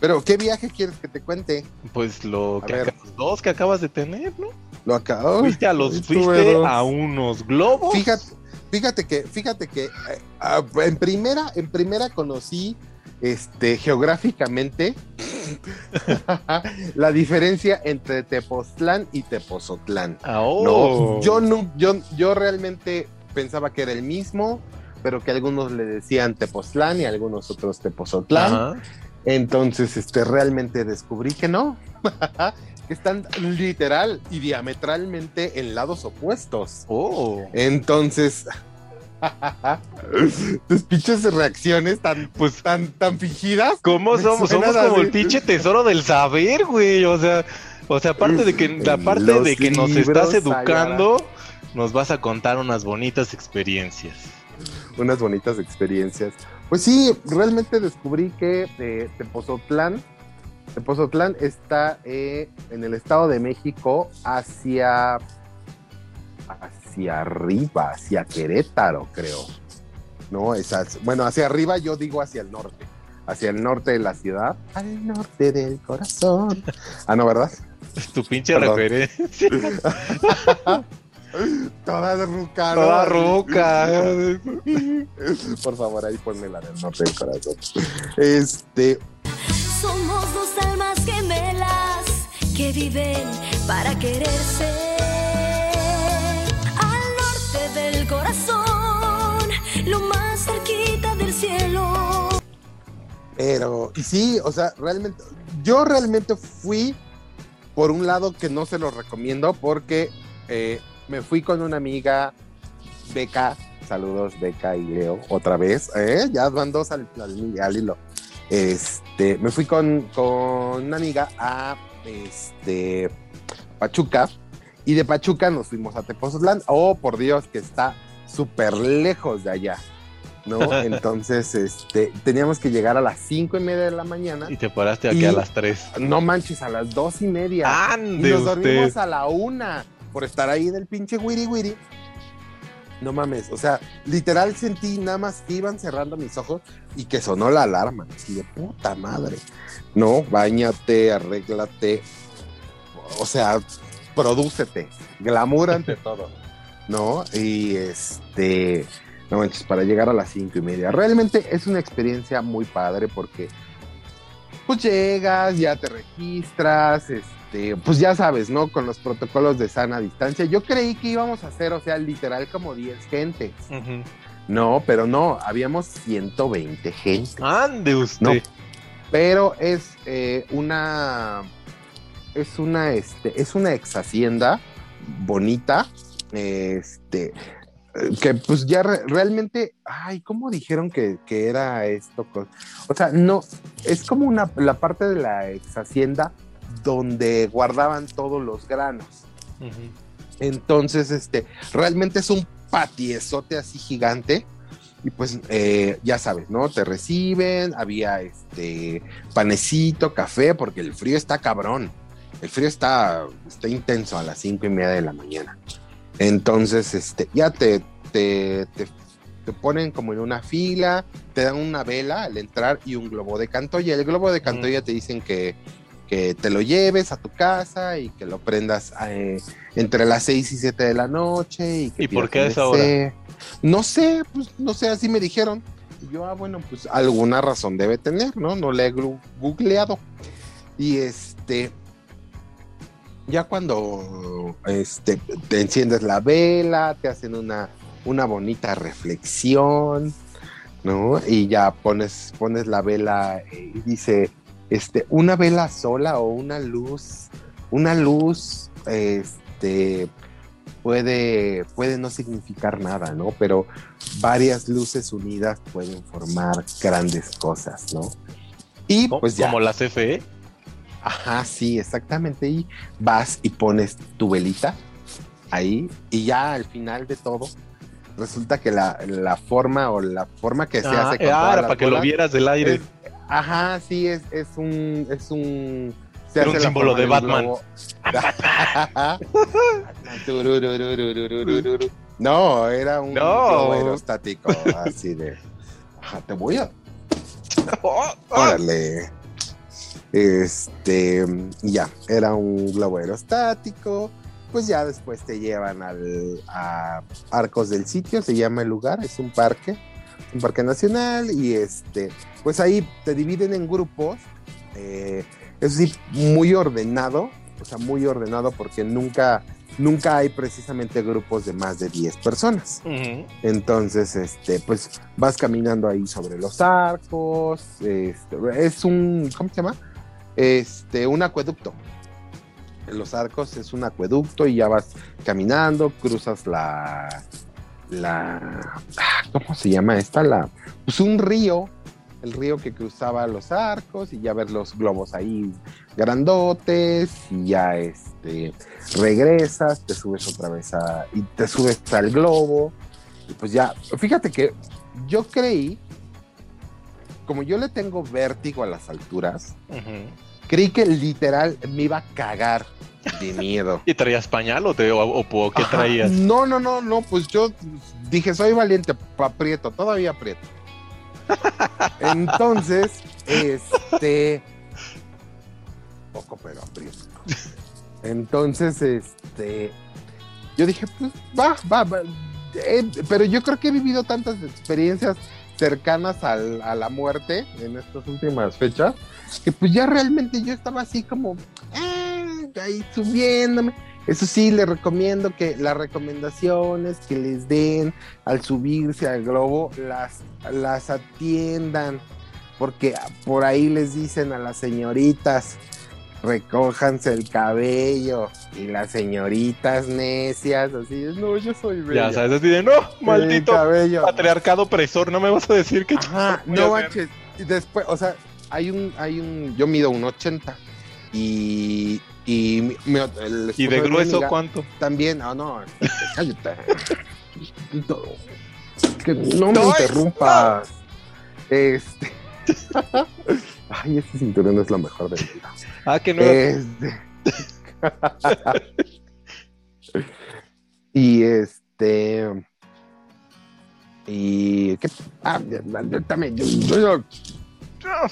Pero, ¿qué viaje quieres que te cuente? Pues lo A que acabas- los dos que acabas de tener, ¿no? Lo acabo. Fuiste a los, fuiste a unos globos. Fíjate, fíjate que, fíjate que eh, ah, en primera, en primera conocí este geográficamente (laughs) la diferencia entre Tepoztlán y Tepozotlán. Oh. No, yo no, yo, yo realmente pensaba que era el mismo, pero que algunos le decían Tepoztlán y algunos otros Tepozotlán. Entonces, este, realmente descubrí que no, (laughs) que están literal y diametralmente en lados opuestos. Oh. Entonces, (laughs) tus pinches reacciones tan, Pues tan, tan fingidas. ¿Cómo somos? Somos como el pinche tesoro del saber, güey. O sea, o sea, aparte de que, la parte de que nos estás educando, nos vas a contar unas bonitas experiencias. unas bonitas experiencias. Pues sí, realmente descubrí que eh, Tepozotlán, Tepozotlán está eh, en el Estado de México hacia, hacia arriba, hacia Querétaro, creo. No, esas, bueno, hacia arriba yo digo hacia el norte, hacia el norte de la ciudad, al norte del corazón. Ah, no, ¿verdad? (laughs) Tu pinche Perdón. referencia. (laughs) Toda ruca, ¿no? Toda ruca. (laughs) Por favor, ahí ponme la del norte del corazón. Este, Somos dos almas gemelas que viven para quererse. Corazón, lo más cerquita del cielo. Pero, y sí, o sea, realmente, yo realmente fui por un lado que no se lo recomiendo porque eh, me fui con una amiga, Beca, saludos Beca y Leo, otra vez, ¿eh? ya van dos al, al- al. Este, me fui con, con una amiga a este, Pachuca y de Pachuca nos fuimos a Tepoztlán. Oh, por Dios, que está súper lejos de allá. ¿no? (laughs) Entonces, este, teníamos que llegar a las cinco y media de la mañana. Y te paraste aquí Y- a las 3. No manches, a las dos y media. y ¡Ande nos dormimos a la una por estar ahí del pinche wiri wiri. No mames, o sea, literal sentí nada más que iban cerrando mis ojos y que sonó la alarma. Así de puta madre. No, bañate, arréglate. O sea, prodúcete. Glamour ante (laughs) todo. ¿No? Y este. No manches, para llegar a las cinco y media. Realmente es una experiencia muy padre porque pues llegas, ya te registras, este, pues ya sabes, ¿no? Con los protocolos de sana distancia. Yo creí que íbamos a hacer, o sea, literal como 10 gentes. No, pero no, habíamos 120 gente. ¡Ande usted! No. Pero es eh, una, es una, este, es una ex hacienda bonita, este, que pues ya re- realmente, ay, ¿cómo dijeron que, que era esto? O sea, no, es como una, la parte de la ex hacienda donde guardaban todos los granos. Entonces, este, realmente es un patiezote así gigante. Y pues, eh, ya sabes, ¿no? Te reciben, había este panecito, café, porque el frío está cabrón. El frío está, está intenso a las cinco y media de la mañana. Entonces, este, ya te, te, te, te ponen como en una fila, te dan una vela al entrar y un globo de cantoya. El globo de cantoya te dicen que, que te lo lleves a tu casa y que lo prendas eh, entre las 6 y 7 de la noche. ¿Y, que ¿Y por qué a esa hora? No sé, pues no sé, así me dijeron. Y yo, ah, bueno, pues alguna razón debe tener, ¿no? No le he googleado. Y este, ya cuando este, te enciendes la vela, te hacen una, una bonita reflexión, ¿no? Y ya pones, pones la vela eh, y dice, este, una vela sola o una luz, una luz, este, puede, puede no significar nada, ¿no? Pero varias luces unidas pueden formar grandes cosas, ¿no? Y ¿Cómo- pues ya. Como la CFE. Ajá, sí, exactamente. Y vas y pones tu velita ahí y ya al final de todo resulta que la, la forma o la forma que se Ah, hace con ah, para que lo vieras del aire. es- ajá, sí, es, es un es un se símbolo de Batman. (laughs) no, era un No. aerostático así de ajá, te voy a (laughs) Órale. Este, ya, era un globo aerostático. Pues ya después te llevan al, a Arcos del Sitio, se llama el lugar, es un parque, un parque nacional. Y este, pues ahí te dividen en grupos. eh, eso sí, muy ordenado, o sea, muy ordenado porque nunca, nunca hay precisamente grupos de más de 10 personas. Entonces, este, pues vas caminando ahí sobre los arcos. este, es un, ¿cómo se llama? Este, un acueducto. En los arcos es un acueducto y ya vas caminando, cruzas la, la, ah, ¿cómo se llama esta? La, pues un río. el río que cruzaba los arcos y ya ver los globos ahí grandotes y ya este regresas, te subes otra vez a, y te subes al globo y pues ya, fíjate que yo creí, como yo le tengo vértigo a las alturas. Creí que literal me iba a cagar de miedo. (laughs) ¿Y traías pañal o, te, o, qué Ajá. traías? No, no, no, no, pues yo dije, soy valiente, aprieto, todavía aprieto. Entonces, este, poco pero aprieto. Entonces, este, yo dije, pues va, va, va. Eh, pero yo creo que he vivido tantas experiencias cercanas al- a la muerte en estas últimas fechas, que pues ya realmente yo estaba así como, eh, ahí subiéndome. Eso sí, les recomiendo que las recomendaciones que les den al subirse al globo las, las atiendan, porque por ahí les dicen a las señoritas, recójanse el cabello, y las señoritas necias, así, no, yo soy bella. Ya sabes, así de, no, maldito El cabello. patriarcado opresor, no me vas a decir que Ajá, (laughs) no manches. Y después, o sea, hay un, hay un, yo mido un 80 y, y, el ¿Y de grueso cuánto? También, ah, no, (laughs) cállate. que no me ¡Ay! interrumpas. Este. (laughs) Ay, este cinturón es lo mejor de mi vida. Ah, que no. Este. (laughs) y este. Y. ¿Qué? Ah, también. Yo, yo- yo-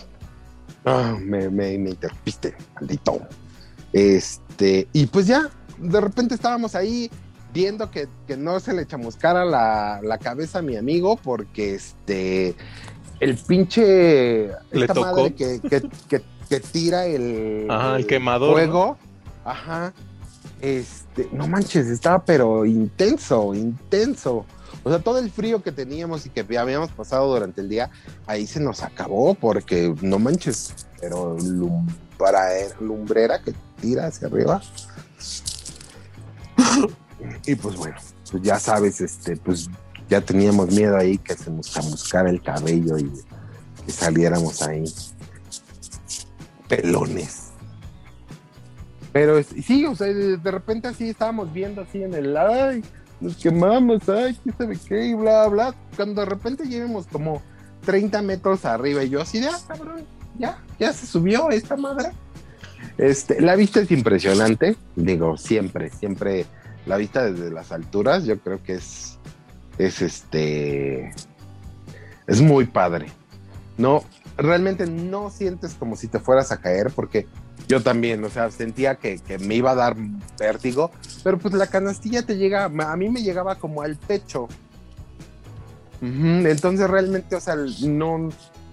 Ah, me, me, me interrumpiste, maldito. Este. Y pues ya, de repente estábamos ahí viendo que, que no se le chamuscara la, la cabeza a mi amigo porque este. El pinche. Le esta tocó. madre que, que, que, que tira el. Ajá, el quemador, Fuego. Ajá. Este. No manches, estaba pero intenso, intenso. O sea, todo el frío que teníamos y que habíamos pasado durante el día, ahí se nos acabó porque no manches, pero lumbra- lumbrera que tira hacia arriba. Y pues bueno, pues ya sabes, este, pues ya teníamos miedo ahí que se nos el cabello y que saliéramos ahí pelones. Pero sí, o sea, de repente así estábamos viendo así en el ay, nos quemamos, ay, qué sabe qué, y bla, bla. Cuando de repente llevamos como 30 metros arriba y yo así de, ah, cabrón, ya, ya se subió esta madre. Este, la vista es impresionante, digo, siempre, siempre la vista desde las alturas, yo creo que es, es este, es muy padre. No, realmente no sientes como si te fueras a caer porque yo también, o sea, sentía que, que me iba a dar vértigo, pero pues la canastilla te llega, a mí me llegaba como al pecho. Entonces realmente, o sea, no,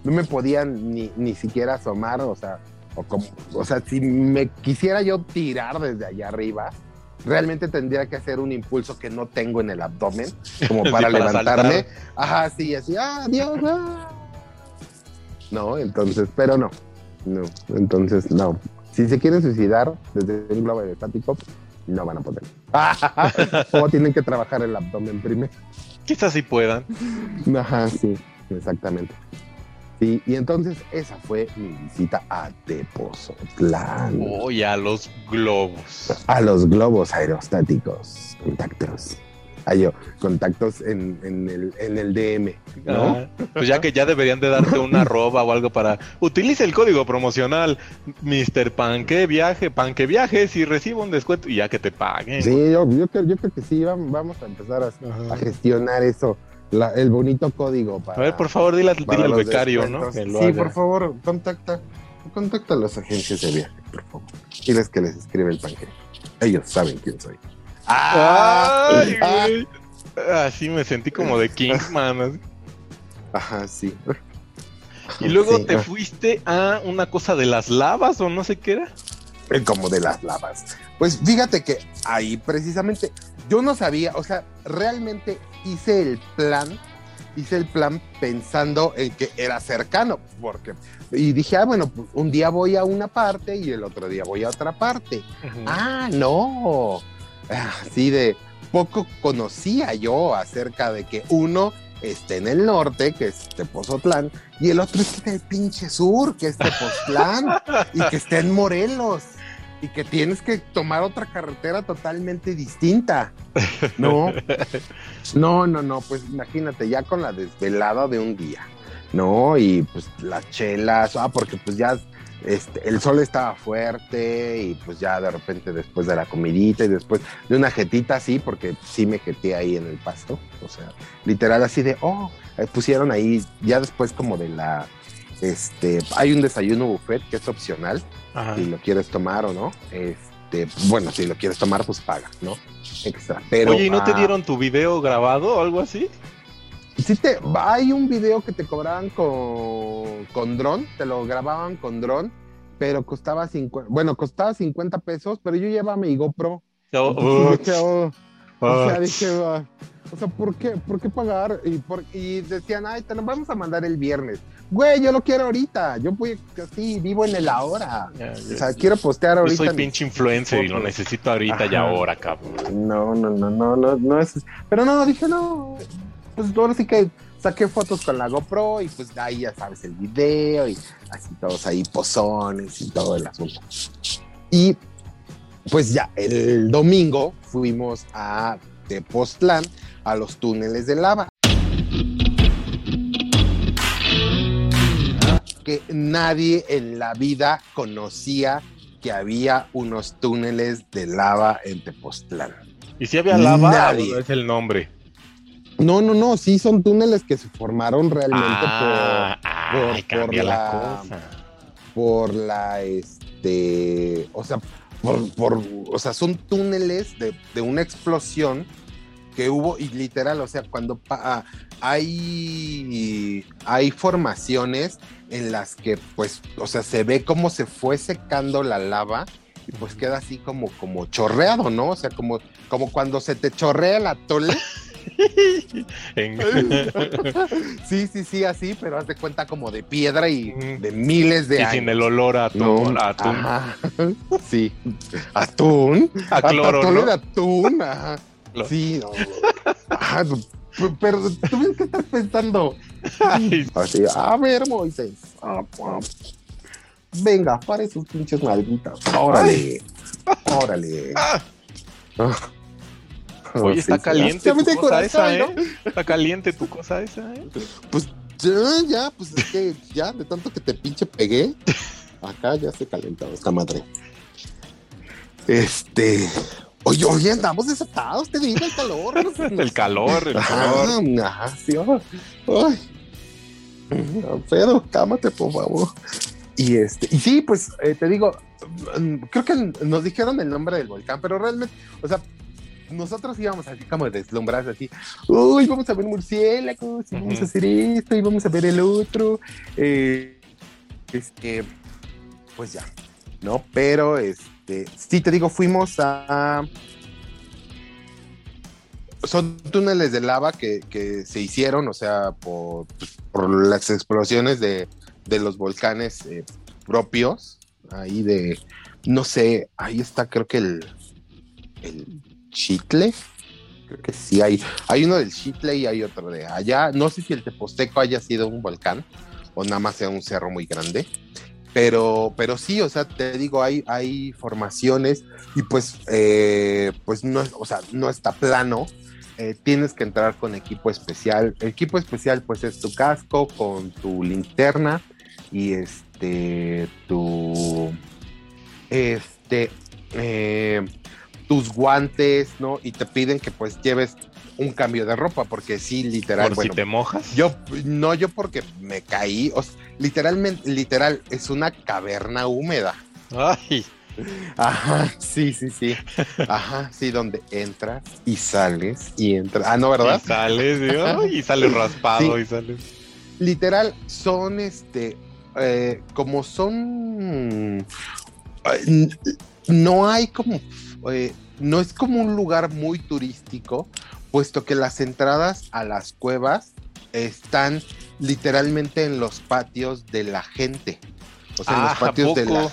no me podía ni, ni siquiera asomar, o sea, o, como, o sea, si me quisiera yo tirar desde allá arriba, realmente tendría que hacer un impulso que no tengo en el abdomen, como Sí, (laughs) para para levantarme. saltar. Ajá, sí, así, ah, Dios, ah". No, entonces, pero no, no, entonces no. Si se quieren suicidar desde un globo aerostático, no van a poder. (laughs) o tienen que trabajar el abdomen primero. Quizás sí puedan. Ajá, sí, exactamente. Sí, y entonces esa fue mi visita a Tepozotlán. Oye, a los globos. A los globos aerostáticos. Contactos. Ah, yo, contactos en, en el, en el DM, ¿no? Ah, pues ya que ya deberían de darte una arroba o algo para. Utilice el código promocional Mr. Panque Viaje, Panque Viajes y reciba un descuento y ya que te paguen. Sí, yo, yo creo, yo creo que sí, vam- vamos a empezar a, a gestionar eso, la- el bonito código para... A ver, por favor, dile, al- dile becario, ¿no? descuentos. Sí, haga. por favor, contacta, contacta a las agencias de viaje, por favor. Diles que les escribe el panque. Ellos saben quién soy. Ay, Ah. güey. Así me sentí como de Kingsman. así. Ajá, sí. Y luego Sí, te ah. fuiste a una cosa de las lavas o no sé qué era. Eh, como de las lavas. Pues fíjate que ahí precisamente yo no sabía, o sea, realmente hice el plan, hice el plan pensando en que era cercano, porque y dije, ah, bueno, pues un día voy a una parte y el otro día voy a otra parte. Ah, no. (laughs) Así de poco conocía yo acerca de que uno está en el norte, que es Tepozotlán, y el otro está en el pinche sur, que es Tepoztlán, y que está en Morelos, y que tienes que tomar otra carretera totalmente distinta. No, no, no, no, pues imagínate, ya con la desvelada de un día, ¿no? Y pues las chelas, ah, porque pues ya este, el sol estaba fuerte y pues ya de repente después de la comidita y después de una jetita así, porque sí me jeté ahí en el pasto, o sea, literal así de, oh, eh, pusieron ahí, ya después como de la, este, hay un desayuno buffet que es opcional, Ajá. si lo quieres tomar o no, este, bueno, si lo quieres tomar, pues paga, ¿no? Extra, pero... Oye, ¿y no te dieron tu video grabado o algo así? Sí te, hay un video que te cobraban con, con dron, te lo grababan con dron, pero costaba 50, bueno, costaba 50 pesos, pero yo llevaba mi GoPro. Oh, o sea, dije, ah, o sea, ¿por qué, ¿por qué pagar? Y, por- y decían, ay, te lo vamos a mandar el viernes. Güey, yo lo quiero ahorita, yo voy así, vivo en el ahora. ya, O sea, quiero postear Yo ahorita. soy mis- pinche influencer y lo necesito ahorita y Ajá. ahora, cabrón. No, no, no, no, no, no es. Pero no, dije, no. Pues ahora sí que saqué fotos con la GoPro y pues ahí ya sabes el video y así todos ahí pozones y todo el asunto. Y pues ya, el domingo fuimos a Tepoztlán, a los túneles de lava. Que nadie en la vida conocía que había unos túneles de lava en Tepoztlán. ¿Y si había lava Nadie. es el nombre? No, no, no, sí son túneles que se formaron realmente Ah, por, ay, por la la- cosa. por la, este, o sea, por, por- o sea, son túneles de, de una explosión que hubo y literal, o sea, cuando pa- ah, hay, hay formaciones en las que, pues, o sea, se ve cómo se fue secando la lava y pues queda así como, como chorreado, ¿no? O sea, como, como cuando se te chorrea el atole. (laughs) (laughs) En- (laughs) Sí, sí, sí, así, pero haz de cuenta como de piedra y de miles de y años. sin el olor a atún. No, a atún. ajá. (laughs) Sí. Atún. A cloro, Atole ¿no? de atún. Ajá. Cloro. Sí. no. Ajá, pero tú ves que estás pensando. Ay, Así, a ver, Moisés. Ah, ah. Venga, para sus pinches malditas. Órale. Órale. Ah. Ah. Oye, Sí, está sí. caliente tu cosa esa, ¿eh? Está caliente tu cosa esa, ¿eh? Pues ya, ya, pues es que ya, de tanto que te pinche pegué, acá ya se calentó esta madre. Este. Oye, oye, andamos desatados, te digo, el calor. El calor, el calor. ajá, sí, ay. Ay. Alfredo, cámate, por favor. Y este, y sí, pues eh, te digo, mm, creo que nos dijeron el nombre del volcán, pero realmente, o sea, nosotros íbamos así como deslumbrados, así, uy, vamos a ver murciélagos, y vamos a hacer esto, y vamos a ver el otro. Eh, este, pues ya, ¿no? Pero este, sí te digo, fuimos a. Son túneles de lava que, que se hicieron, o sea, por, pues, por las explosiones de, de los volcanes eh, propios, ahí de, no sé, ahí está creo que el, el Chitle, creo que sí, hay, hay uno del Chitle y hay otro de allá, no sé si el Teposteco haya sido un volcán o nada más sea un cerro muy grande, pero, pero sí, o sea, te digo, hay, hay formaciones y pues, eh, pues no, o sea, no está plano, eh, tienes que entrar con equipo especial. Equipo especial, pues, es tu casco con tu linterna y este, tu, este, eh, tus guantes, ¿no? Y te piden que pues lleves un cambio de ropa, porque sí, literal, Por bueno, si te mojas. yo, no yo porque me caí, o sea, literalmente, literal, es una caverna húmeda. Ay, Ajá, sí, sí, sí. Ajá, sí, donde entras y sales y entras. Ah, no, ¿verdad? y sales, y, ay, y sales (laughs) raspado Sí. y sales. Literal, son este, eh, como son, no hay como, eh, no es como un lugar muy turístico, puesto que las entradas a las cuevas están literalmente en los patios de la gente. O sea, en Ah, los patios ¿a de la?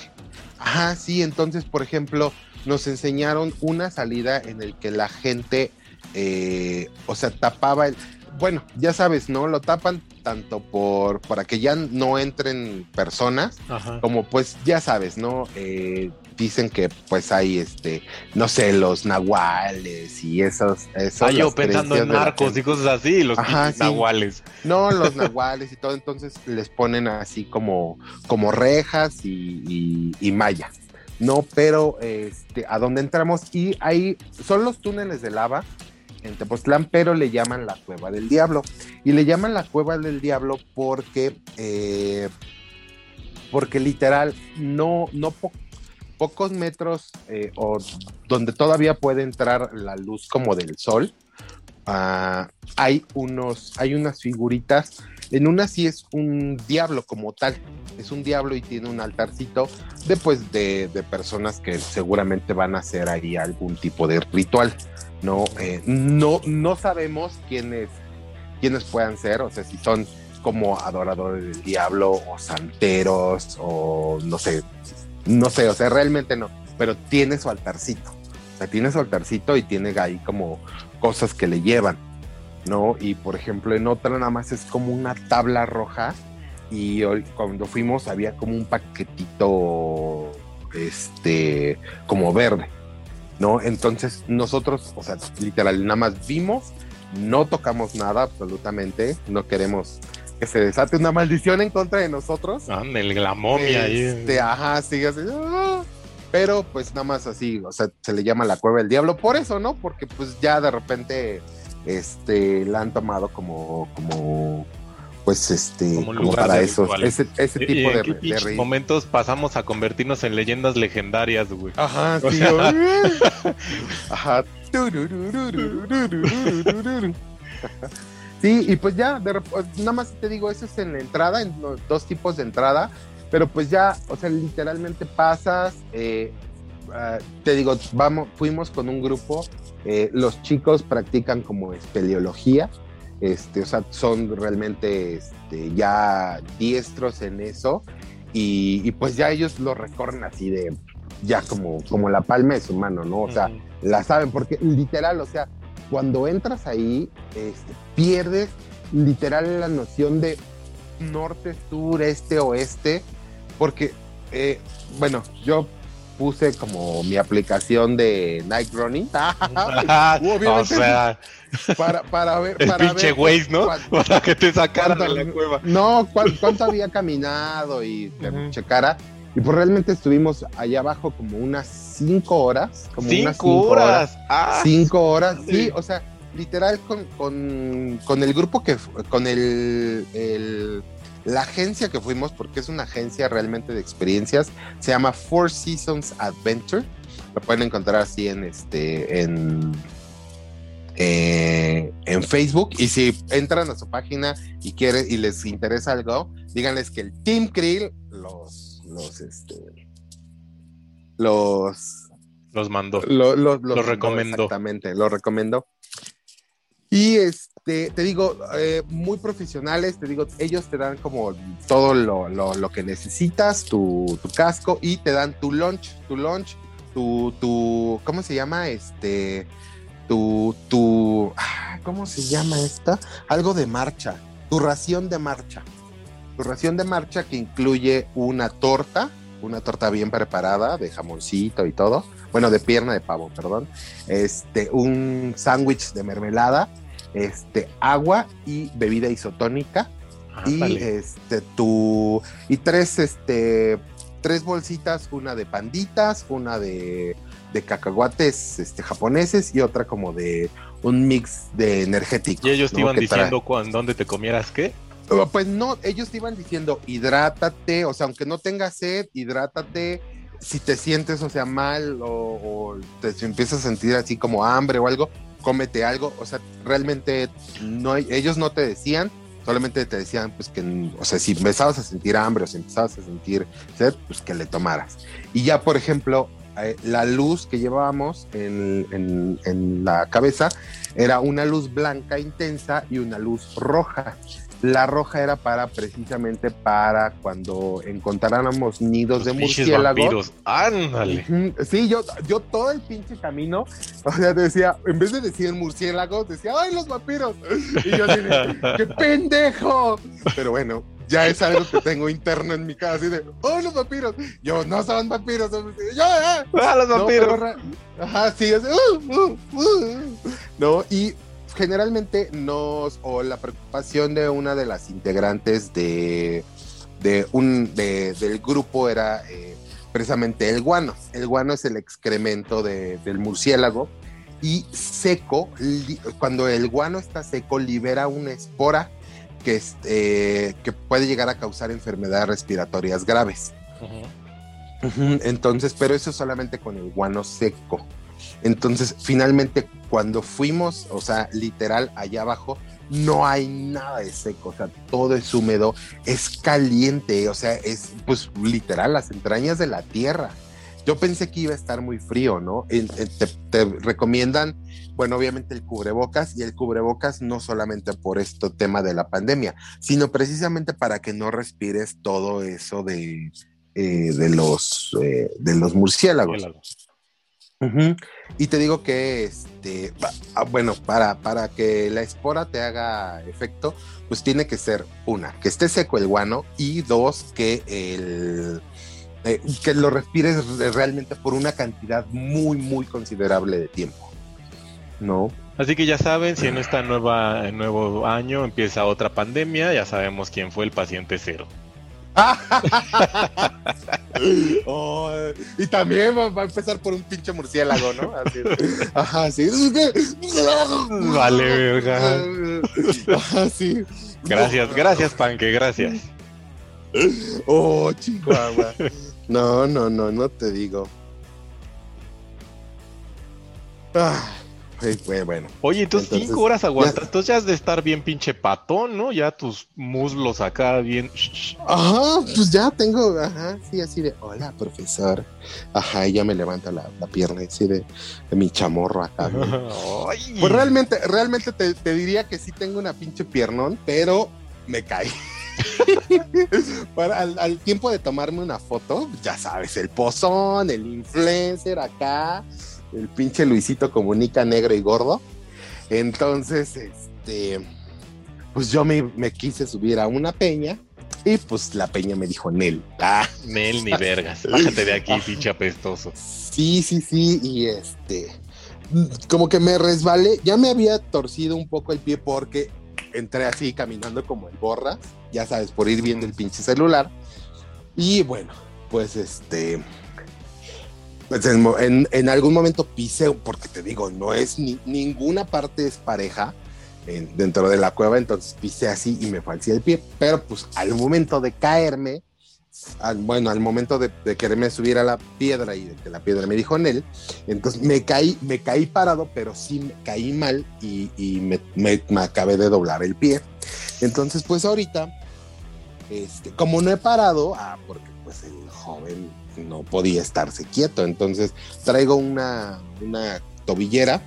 Ajá, sí, entonces, por ejemplo, nos enseñaron una salida en el que la gente, eh, o sea, tapaba el... bueno, ya sabes, ¿no? Lo tapan tanto por para que ya no entren personas, Ajá. como pues ya sabes, ¿no? Eh, dicen que pues hay este, no sé, los nahuales y esos. esos Ah, yo pensando en narcos y cosas así, los Ajá, sí. nahuales. No, los nahuales y todo, entonces les ponen así como, como rejas y, y, y malla. No, pero este, a donde entramos y ahí son los túneles de lava en Tepoztlán, pero le llaman la cueva del diablo. Y le llaman la cueva del diablo porque, eh, porque literal, no, no po- pocos metros eh, o donde todavía puede entrar la luz como del sol. ah, hay unos, hay unas figuritas. En una sí es un diablo como tal. Es un diablo y tiene un altarcito de, pues, de personas que seguramente van a hacer ahí algún tipo de ritual. No, Eh, no, no sabemos quiénes, quiénes puedan ser, o sea, si son como adoradores del diablo o santeros o no sé, no sé, o sea, realmente no, pero tiene su altarcito. O sea, tiene su altarcito y tiene ahí como cosas que le llevan, ¿no? Y por ejemplo, en otra nada más es como una tabla roja y hoy, cuando fuimos había como un paquetito, este, como verde, ¿no? Entonces nosotros, o sea, literal, nada más vimos, no tocamos nada absolutamente, no queremos que se desate una maldición en contra de nosotros. Ándale, la momia ahí. Este, ajá, sí, así, ah, pero pues nada más así, o sea, se le llama la cueva del diablo por eso, ¿no? Porque pues ya de repente, este, la han tomado como, como, pues este como, para esos ese, tipo de, de, de momentos pasamos a convertirnos en leyendas legendarias güey. Ajá sí, sea... (laughs) ajá. Sí y pues ya de, nada más te digo eso es en la entrada en dos tipos de entrada pero pues ya o sea literalmente pasas eh, ah, te digo vamos fuimos con un grupo eh, los chicos practican como espeleología este, o sea, son realmente este, ya diestros en eso, y, y pues ya ellos lo recorren así de, ya como, como la palma de su mano, ¿no? O sea, la saben, porque literal, o sea, cuando entras ahí, este, pierdes literal la noción de norte, sur, este, oeste, porque, eh, bueno, yo puse como mi aplicación de Night Running. (laughs) (laughs) O sea, para, para ver. el para pinche Waze, ¿no? Para que te sacaran de cuánto- la cueva. No, cuán- cuánto había caminado y que Ujú. checara. Y pues realmente estuvimos allá abajo como unas cinco horas. Como unas Cinco horas. Ah, Cinco horas, sí. sí, o sea, literal con, con, con el grupo que, con el, el- la agencia que fuimos, porque es una agencia realmente de experiencias, se llama Four Seasons Adventure, lo pueden encontrar así en este, en, eh, en Facebook, y si entran a su página y quieren, y les interesa algo, díganles que el Team Krill los, los, este, los Los mandó. lo, lo- Lo recomendó. Exactamente, lo recomendó. Y este, te digo, eh, muy profesionales, te digo, ellos te dan como todo lo, lo- lo que necesitas, tu, tu casco, y te dan tu lunch, tu lunch, tu, tu, ¿cómo se llama? Este, tu, tu, ah, ¿cómo se llama esta? Algo de marcha, tu ración de marcha. Tu ración de marcha que incluye una torta, una torta bien preparada de jamoncito y todo. Bueno, de pierna de pavo, perdón. Este, un sándwich de mermelada, este, agua y bebida isotónica. Y este, tu. Y tres, este. Tres bolsitas, una de panditas, una de, de cacahuates este, japoneses y otra como de un mix de energéticos. Y ellos te ¿no? iban que trae. diciendo cuán- dónde te comieras qué. Uh, Pues no, ellos te iban diciendo, hidrátate, o sea, aunque no tengas sed, hidrátate. Si te sientes, o sea, mal o, o te si empiezas a sentir así como hambre o algo, cómete algo. O sea, realmente no, ellos no te decían, solamente te decían, pues que, o sea, si empezabas a sentir hambre o si empezabas a sentir sed, pues que le tomaras. Y ya, por ejemplo, la luz que llevábamos en, en- en la cabeza era una luz blanca intensa y una luz roja. La roja era para precisamente para cuando encontráramos nidos de Pinches murciélago. vampiros. Ándale. Sí, yo, yo todo el pinche camino, o sea, decía, en vez de decir murciélagos, decía, ¡ay, los vampiros! Y yo de, ¡qué (laughs) pendejo! Pero bueno, ya es algo que tengo interno en mi casa, así de, ¡ay, los vampiros! Yo, no son vampiros, son yo, ah". ¡Ah, los No, vampiros! Ajá, sí, es, "Uh, uh, uh". No, y generalmente nos, o la preocupación de una de las integrantes de, de un, de- del grupo era eh, precisamente el guano. El guano es el excremento de- del murciélago y seco, li- cuando el guano está seco, libera una espora que, es, eh, que puede llegar a causar enfermedades respiratorias graves. Entonces, pero eso solamente con el guano seco. Entonces, finalmente, cuando fuimos, o sea, literal, allá abajo, no hay nada de seco, o sea, todo es húmedo, es caliente, o sea, es pues literal las entrañas de la tierra. Yo pensé que iba a estar muy frío, ¿no? Te, te recomiendan, bueno, obviamente el cubrebocas y el cubrebocas no solamente por este tema de la pandemia, sino precisamente para que no respires todo eso de, eh, de los eh, de los murciélagos. Y te digo que este ah, bueno, para, para que la espora te haga efecto, pues tiene que ser una, que esté seco el guano, y dos, que el eh, que lo respires re- realmente por una cantidad muy, muy considerable de tiempo. ¿No? Así que ya saben, si en esta nueva en nuevo año empieza otra pandemia, ya sabemos quién fue el paciente cero. (laughs) Oh, y también va, va a empezar por un pinche murciélago, ¿no? Así, ajá, sí. Vale, verga. Ajá, sí. Gracias, gracias, Panque, gracias. Oh, Chihuahua. No, no, no, no te digo. Ah, bueno. Oye, entonces, Entonces, cinco horas aguantas, ya- entonces ya has de estar bien pinche patón, ¿no? Ya tus muslos acá bien... Ajá, pues ya tengo, ajá, sí, así de, hola, profesor. Ajá, y ya me levanta la, la pierna, así de, de mi chamorro acá. (laughs) Pues realmente, realmente te, te diría que sí tengo una pinche piernón, pero me caí. (laughs) Para, al, al tiempo de tomarme una foto, ya sabes, el pozón, el influencer acá, el pinche Luisito comunica negro y gordo. Entonces, este, pues yo me, me quise subir a una peña y pues la peña me dijo Nel. Ah, Nel ni vergas. (laughs) Bájate de aquí, pinche apestoso. Sí, sí, sí, y este, como que me resbalé, ya me había torcido un poco el pie porque entré así caminando como el borras, ya sabes, por ir viendo el pinche celular. Y bueno, pues este, pues en, en- algún momento pisé, porque te digo, no es ni, ninguna parte es pareja en- dentro de la cueva, entonces pisé así y me falsé el pie, pero pues al momento de caerme, bueno, al momento de, quererme subir a la piedra y de que la piedra me dijo en él, entonces me caí, me caí parado, pero sí me caí mal y, y me, me- me acabé de doblar el pie. Entonces, pues ahorita, este, como no he parado, ah, porque pues el joven no podía estarse quieto, entonces traigo una, una tobillera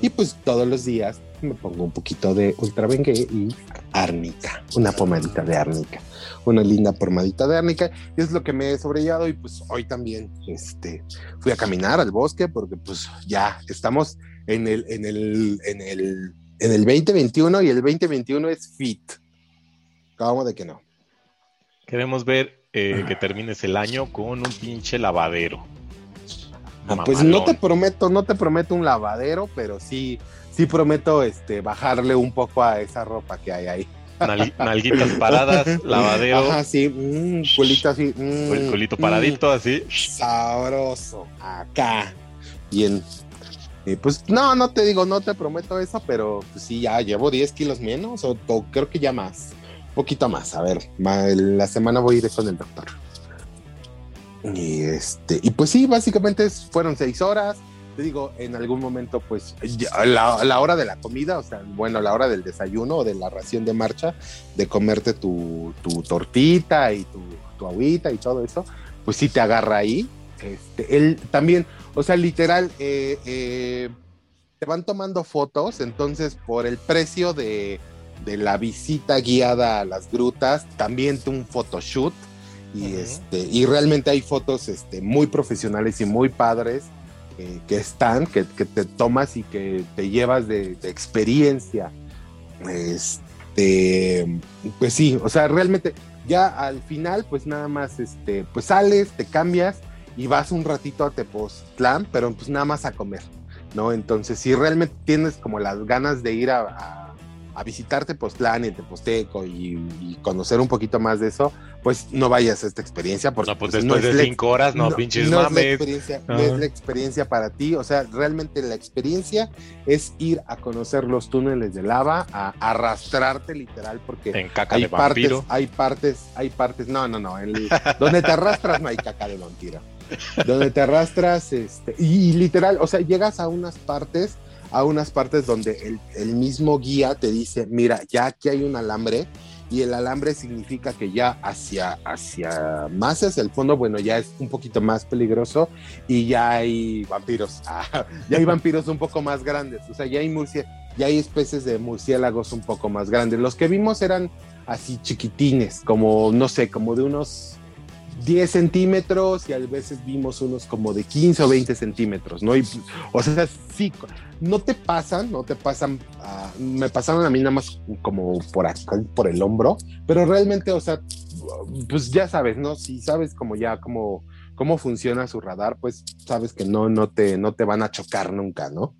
y pues todos los días me pongo un poquito de ultra Bengue y árnica, una pomadita de árnica, una linda pomadita de árnica, y es lo que me he sobrellevado y pues hoy también este, fui a caminar al bosque porque pues ya estamos en el, en el, en el, en el 2021 y el 2021 es fit. ¿Cómo de que no? Queremos ver eh, que termines el año con un pinche lavadero. Ah, pues no te prometo, no te prometo un lavadero, pero sí, sí prometo este bajarle un poco a esa ropa que hay ahí. Nal- nalguitas paradas, (laughs) lavadero, Ajá, sí, mm, culito así. mm, el culito mm, paradito así. sabroso. Acá. Bien. Y pues no, no te digo, no te prometo eso, pero pues sí, ya llevo 10 kilos menos, o, o creo que ya más. Poquito más. A ver, la semana voy a ir con el doctor. Y este, y pues sí, básicamente fueron seis horas. Te digo, en algún momento, pues, la, la hora de la comida, o sea, bueno, la hora del desayuno o de la ración de marcha, de comerte tu, tu tortita y tu, tu agüita y todo eso, pues sí te agarra ahí. Este, él también, o sea, literal, eh, eh, te van tomando fotos, entonces por el precio de, de la visita guiada a las grutas, también un photoshoot y este y realmente hay fotos este muy profesionales y muy padres eh, que están que, que te tomas y que te llevas de, de experiencia. Este pues sí o sea realmente ya al final pues nada más este pues sales te cambias y vas un ratito a Tepoztlán pero pues nada más a comer no entonces si realmente tienes como las ganas de ir a, a- a visitar Tepoztlán y Teposteco y, y conocer un poquito más de eso pues no vayas a esta experiencia porque No, pues pues, después es de cinco horas, no, pinches no es la mames. no es la experiencia para ti, o sea, realmente la experiencia es ir a conocer los túneles de lava, a arrastrarte literal, porque En caca hay de partes, vampiro. hay partes, hay partes, no, no, no, el- donde te arrastras no hay caca de vampiro, donde te arrastras, este, y, y literal, o sea, llegas a unas partes, a unas partes donde el, mismo guía te dice, mira, ya aquí hay un alambre, y el alambre significa que ya hacia, hacia más hacia el fondo, bueno, ya es un poquito más peligroso y ya hay vampiros, (laughs) Ah, ya hay vampiros un poco más grandes, o sea, ya hay murcia, ya hay especies de murciélagos un poco más grandes. Los que vimos eran así chiquitines, como, no sé, como de unos 10 centímetros y a veces vimos unos como de 15 o 20 centímetros, ¿no? Y, o sea, sí, no te pasan, no te pasan, ah, me pasaron a mí nada más como por acá, por el hombro, pero realmente, o sea, pues ya sabes, ¿no? Si sabes como ya cómo, cómo funciona su radar, pues sabes que no, no te, no te van a chocar nunca, ¿no?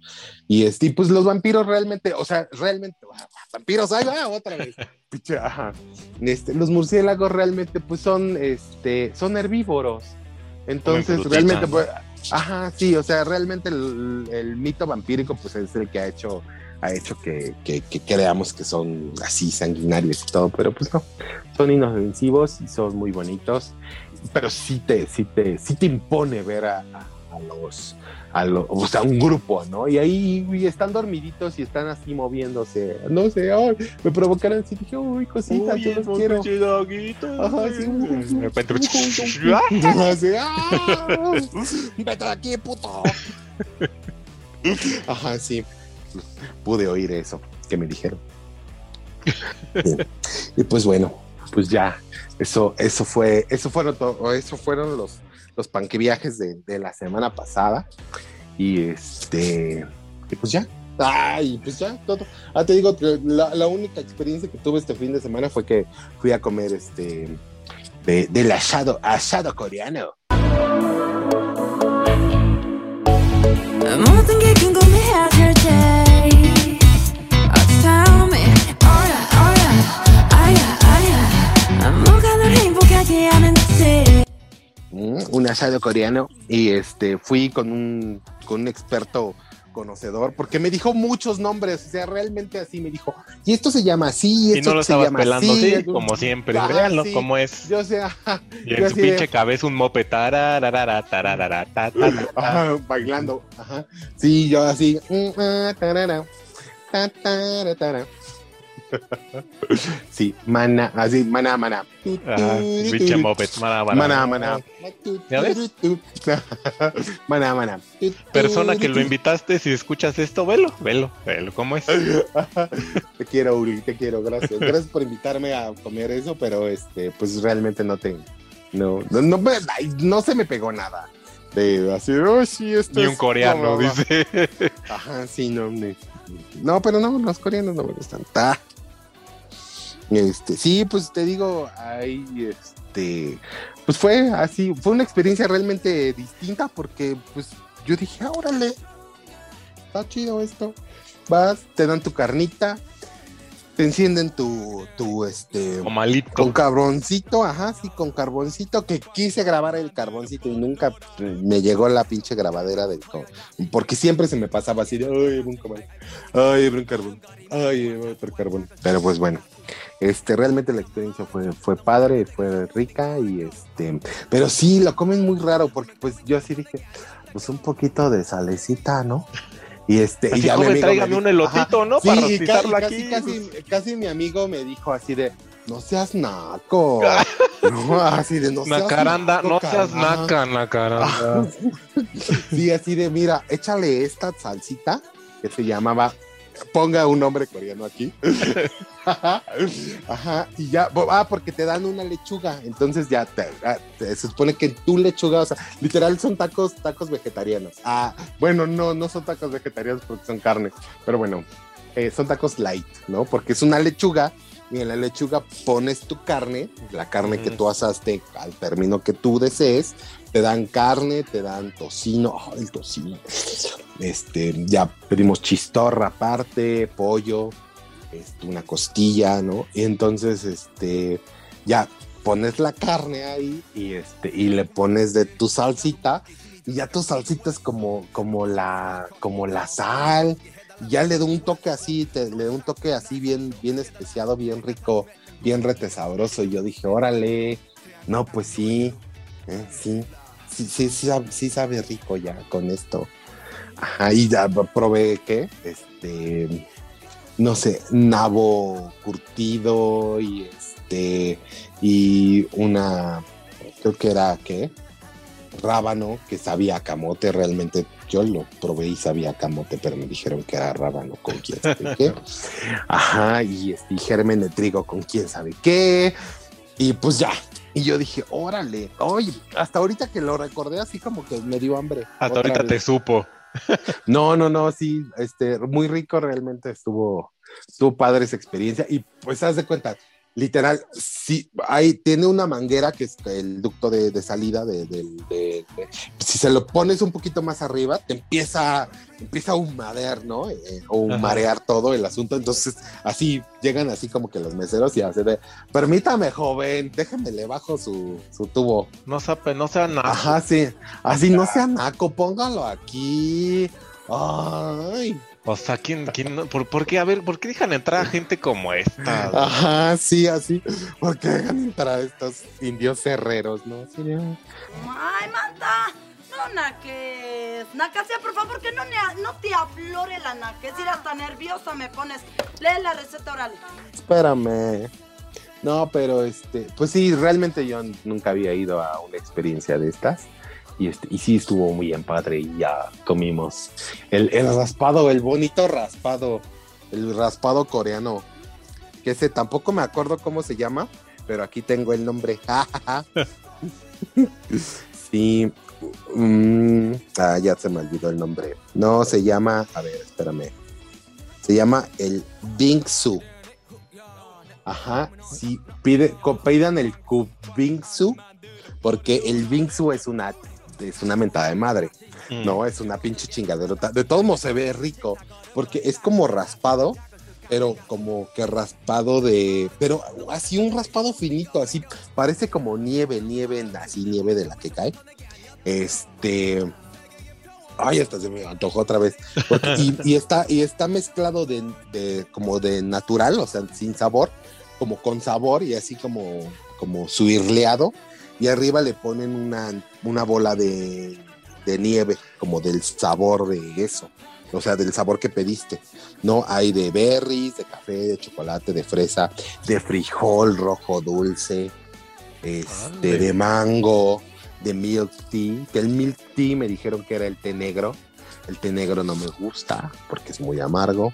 Y este, pues los vampiros realmente, o sea, realmente, vampiros, ahí va, otra vez. (laughs) Este, los murciélagos realmente, pues son, este, son herbívoros. Entonces, realmente, pues, ajá, sí, o sea, realmente el, mito vampírico, pues es el que ha hecho, ha hecho que, creamos que son así sanguinarios y todo, pero pues no, son inofensivos y son muy bonitos, pero sí te, sí te, sí te impone ver a los, a lo- o sea, un grupo, ¿no? Y ahí y están dormiditos y están así moviéndose, no sé, ay, me provocaron así, dije, uy, cositas, yo los quiero. Ajá, sí. De repente, (laughs) (laughs) Así, ¡ah! (laughs) Vete de aquí, puto. Ajá, sí. Pude oír eso que me dijeron. Sí. Y pues bueno, pues ya, eso, eso fue, eso fueron todo, eso fueron los, los panqueviajes de, de la semana pasada. Y este, y pues ya. Ay, pues ya, todo. Ah, te digo, la, la única experiencia que tuve este fin de semana fue que fui a comer este de, del asado, asado coreano. Un asado coreano y este fui con un con un experto conocedor porque me dijo muchos nombres, o sea, realmente así me dijo, y esto se llama así, y, no lo se llama pelando, así, sí, como siempre. Ajá, Véanlo sí. cómo es. Yo Y en su de- pinche cabeza un mope. tararara, bailando, ajá. Sí, yo así, mm, ah, tarara. Sí, mana, así, mana, mana. Ajá, pinche moped. Maná, maná. Maná, maná. ¿Ya ves? Maná, (laughs) maná. Persona que lo invitaste, si escuchas esto, velo, velo, velo, ¿cómo es? (laughs) Te quiero, Uri, te quiero, gracias. Gracias por invitarme a comer eso, pero este, pues realmente no te. No, no, no, me- ay, no se me pegó nada. De así, oh, sí, esto Ni es un coreano, como- dice. Ajá, sí, no. No, pero no, los coreanos no me gustan. Ta. Este, sí, pues te digo, ahí, este, pues fue así, fue una experiencia realmente distinta porque, pues, yo dije, "Ah, órale, está chido esto. Vas, te dan tu carnita, te encienden tu, tu, este, O malito. con carboncito, ajá, sí, con carboncito, que quise grabar el carboncito y nunca me llegó la pinche grabadera del co- porque siempre se me pasaba así de, ay, un carbón, ay, un carbón, ay, otro carbón. Pero pues bueno, este, realmente la experiencia fue, fue padre, fue rica y este, pero sí, lo comen muy raro porque pues yo así dije, pues un poquito de salecita, ¿no? Y este, Así, y ya mi amigo me tráigame dijo- un elotito, ¿no? Sí, Para casi, aquí. Casi, casi mi amigo me dijo así de, no seas naco. (laughs) no, así de, no seas Nacaranda, naco, no seas carnal". naca, nacaranda. (laughs) Sí, así de, mira, échale esta salsita que se llamaba ponga un nombre coreano aquí. (laughs) Ajá, y ya, ah, porque te dan una lechuga, entonces ya te, ah, te- se supone que tu lechuga, o sea, literal son tacos, tacos vegetarianos. Ah, bueno, no, no son tacos vegetarianos porque son carne, pero bueno, eh, son tacos light, ¿no? Porque es una lechuga y en la lechuga pones tu carne, la carne que Ujú. tú asaste al término que tú desees, te dan carne, te dan tocino, el tocino. Este, ya pedimos chistorra aparte, pollo, este, una costilla, ¿no? Y entonces, este, ya pones la carne ahí y este, y le pones de tu salsita, y ya tu salsita es como, como la, como la sal, ya le da un toque así, te, le da un toque así bien, bien especiado, bien rico, bien rete sabroso. Y yo dije, órale, no, pues sí, eh, sí, sí, sí, sí, sabe- sí sabe rico ya con esto. Ajá, y ya probé, ¿qué? Este, no sé, nabo curtido y este, y una, creo que era, ¿qué? Rábano, que sabía camote, realmente yo lo probé y sabía camote, pero me dijeron que era rábano con quién sabe qué. (laughs) Ajá, y, este, y germen de trigo con quién sabe qué. Y pues ya. Y yo dije, órale, oye, hasta ahorita que lo recordé así como que me dio hambre. Hasta ahorita vez. te supo. (laughs) No, no, no, sí, este, muy rico realmente estuvo, estuvo padre esa experiencia y pues haz de cuenta, literal, sí, ahí tiene una manguera que es el ducto de, de salida de, de- si se lo pones un poquito más arriba, te empieza, empieza a humadear, ¿no? Eh, o Ajá. marear todo el asunto, entonces así llegan así como que los meseros y hacen de, permítame joven, déjeme le bajo su, su tubo. No sabe, no sea nada. Ajá, sí. Así no sea naco, póngalo aquí. Ay. O sea, ¿quién, quién no? ¿Por, por qué? A ver, ¿por qué dejan entrar a gente como esta? Ajá, sí, así. ¿Por qué dejan entrar a estos indios herreros, no? De, Ay, manda. No, naques. Nacasia, por favor, que no, ne- no te aflore la naques. Ir hasta nerviosa me pones. Lee la receta oral. Espérame. No, pero este, pues sí, realmente yo nunca había ido a una experiencia de estas. Y, este, y sí estuvo muy bien padre y ya comimos el, raspado, el bonito raspado, el raspado coreano. Que ese tampoco me acuerdo cómo se llama, pero aquí tengo el nombre. (laughs) sí. mm, ah, ya se me olvidó el nombre. No, se llama, a ver, espérame. Se llama el Bingsu. Ajá, sí, pide, pidan el Kubingsu, porque el Bingsu es una, es una mentada de madre. Mm. No, es una pinche chingaderota. De todos modos se ve rico, porque es como raspado, pero como que raspado de. Pero así un raspado finito, así parece como nieve, nieve, así nieve de la que cae. Este. Ay, hasta se me antojó otra vez. Porque- y, (laughs) y está, y está mezclado de, de- como de natural, o sea, sin sabor, como con sabor y así como, como suirleado. Y arriba le ponen una, una bola de, de nieve, como del sabor de eso. O sea, del sabor que pediste. No hay de berries, de café, de chocolate, de fresa, de frijol rojo dulce, este, de mango, de milk tea. Que el milk tea me dijeron que era el té negro. El té negro no me gusta porque es muy amargo.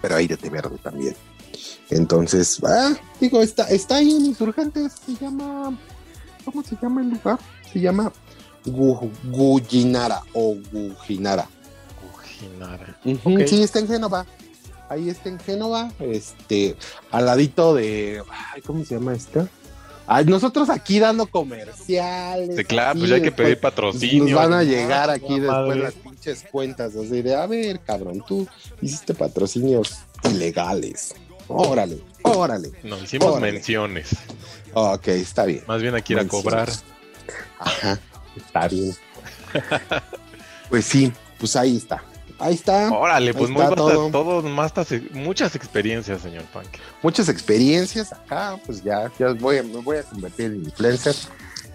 Pero hay de té verde también. Entonces, ah, digo, está, está ahí en Insurgentes. Se llama. ¿Cómo se llama el lugar? Se llama Gu- Gujinara o Gujinara. Ujinara. Ujú, Ok. Sí, está en Génova. Ahí está en Génova, este, al ladito de, ay, ¿cómo se llama esto? Ay, nosotros aquí dando comerciales. Sí, claro, pues ya hay que pedir patrocinio. Nos van a llegar no, aquí madre. después las pinches cuentas, así de, a ver, cabrón, tú hiciste patrocinios ilegales. Órale, órale. No, hicimos Órale. menciones. Ok, está bien. Más bien aquí ir a cobrar. Ajá, está bien. (laughs) pues sí, pues ahí está. Ahí está. Órale, Ahí pues muy está basta- todo. todo, más tas- muchas experiencias, señor Punk. muchas experiencias acá, pues ya, ya voy, me voy a convertir en influencer.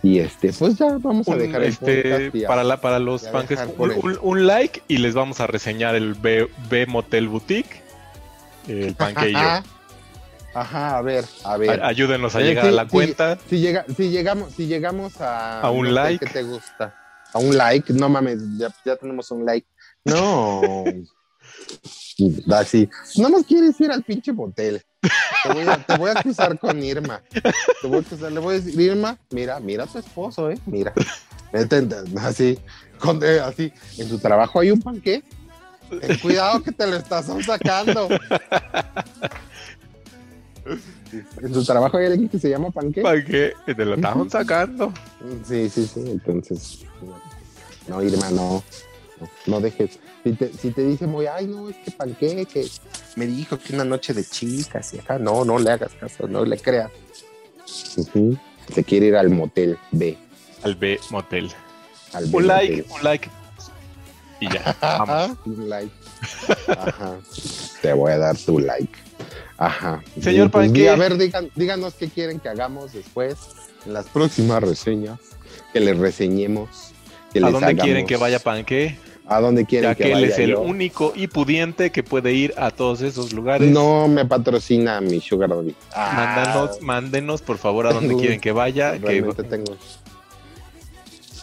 Y este, pues ya vamos a Un, dejar el este, para, la, para los el- un- un like y les vamos a reseñar el B, B Motel Boutique. El panqueillo. (laughs) Ajá, a ver, a ver. A- Ayúdenos a Eh, llegar sí, a la sí, cuenta. Si, llega, si, llegamos, si llegamos a... A un no like. ¿Qué te gusta? A un like, no mames, ya, ya tenemos un like. No. (laughs) así, no nos quieres ir al pinche motel. Te voy, a, te voy a acusar con Irma. Te voy a acusar, le voy a decir, Irma, mira, mira a tu esposo, eh, mira. Así, con, eh, así, en tu trabajo hay un panqué. Ten cuidado que te lo estás sacando. En tu trabajo hay alguien que se llama. Panqué, y te lo estaban sacando. Sí, sí, sí. Entonces, no, Irma, no. No, no dejes. Si te, si te dice muy, ay, no, es que panqué, que me dijo que una noche de chicas y acá, no, no le hagas caso, no le creas. Se quiere ir al motel B. Al B Motel. Al B Un like, un like. Y ya. (laughs) Vamos. Un like. Ajá. Te voy a dar tu like. Ajá. Señor Y, pues, Panqué. A ver, digan- díganos qué quieren que hagamos después en las próximas reseñas. Que les reseñemos. Que ¿A les dónde quieren que vaya Panqué? ¿A dónde quieren Ya que que él vaya es el yo? único y pudiente que puede ir a todos esos lugares. No me patrocina mi Sugar Daddy. Ah, Mándanos, mándenos por favor a dónde (laughs) quieren que vaya. que- Realmente tengo.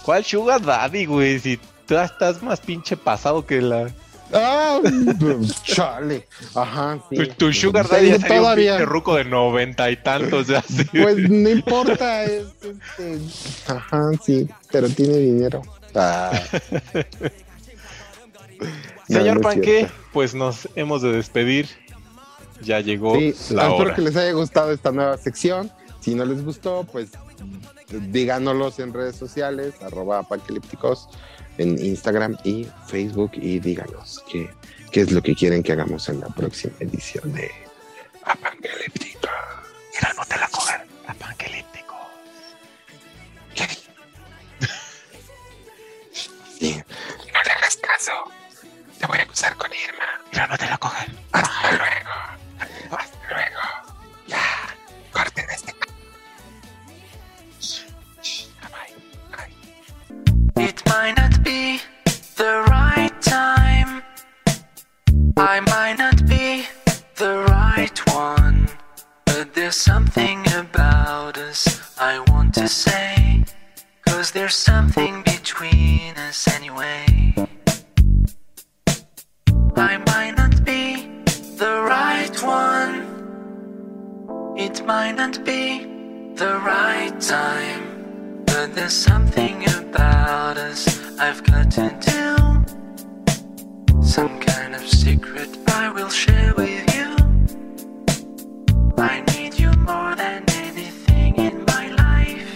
¿Cuál Sugar Daddy, güey? Si tú estás más pinche pasado que la. Ah, chale. Ajá. sí. Tu, tu Sugar Sí, Daddy ya sería un todavía. pinche ruco de noventa y tantos ya. sí. Pues no importa. es, este, Ajá, sí. Pero tiene dinero. Ah. (laughs) Señor no cierto. pues nos hemos de despedir. Ya llegó Sí, la espero hora. que les haya gustado esta nueva sección. Si no les gustó, pues díganoslos en redes sociales, arroba panquelípticos, en Instagram y Facebook y díganos qué, qué es lo que quieren que hagamos en la próxima edición de Apanquelíptico. Mira, no te la cojan. Apanquelíptico. Sí, no le hagas caso. Te voy a acusar con Irma. Mira, no te la cojan. Hasta luego. Hasta might not be the right time. I might not be the right one. But there's something about us I want to say. Cause there's something between us anyway. I might not be the right one. It might not be the right time. But there's something about us I've got to tell. Some kind of secret I will share with you. I need you more than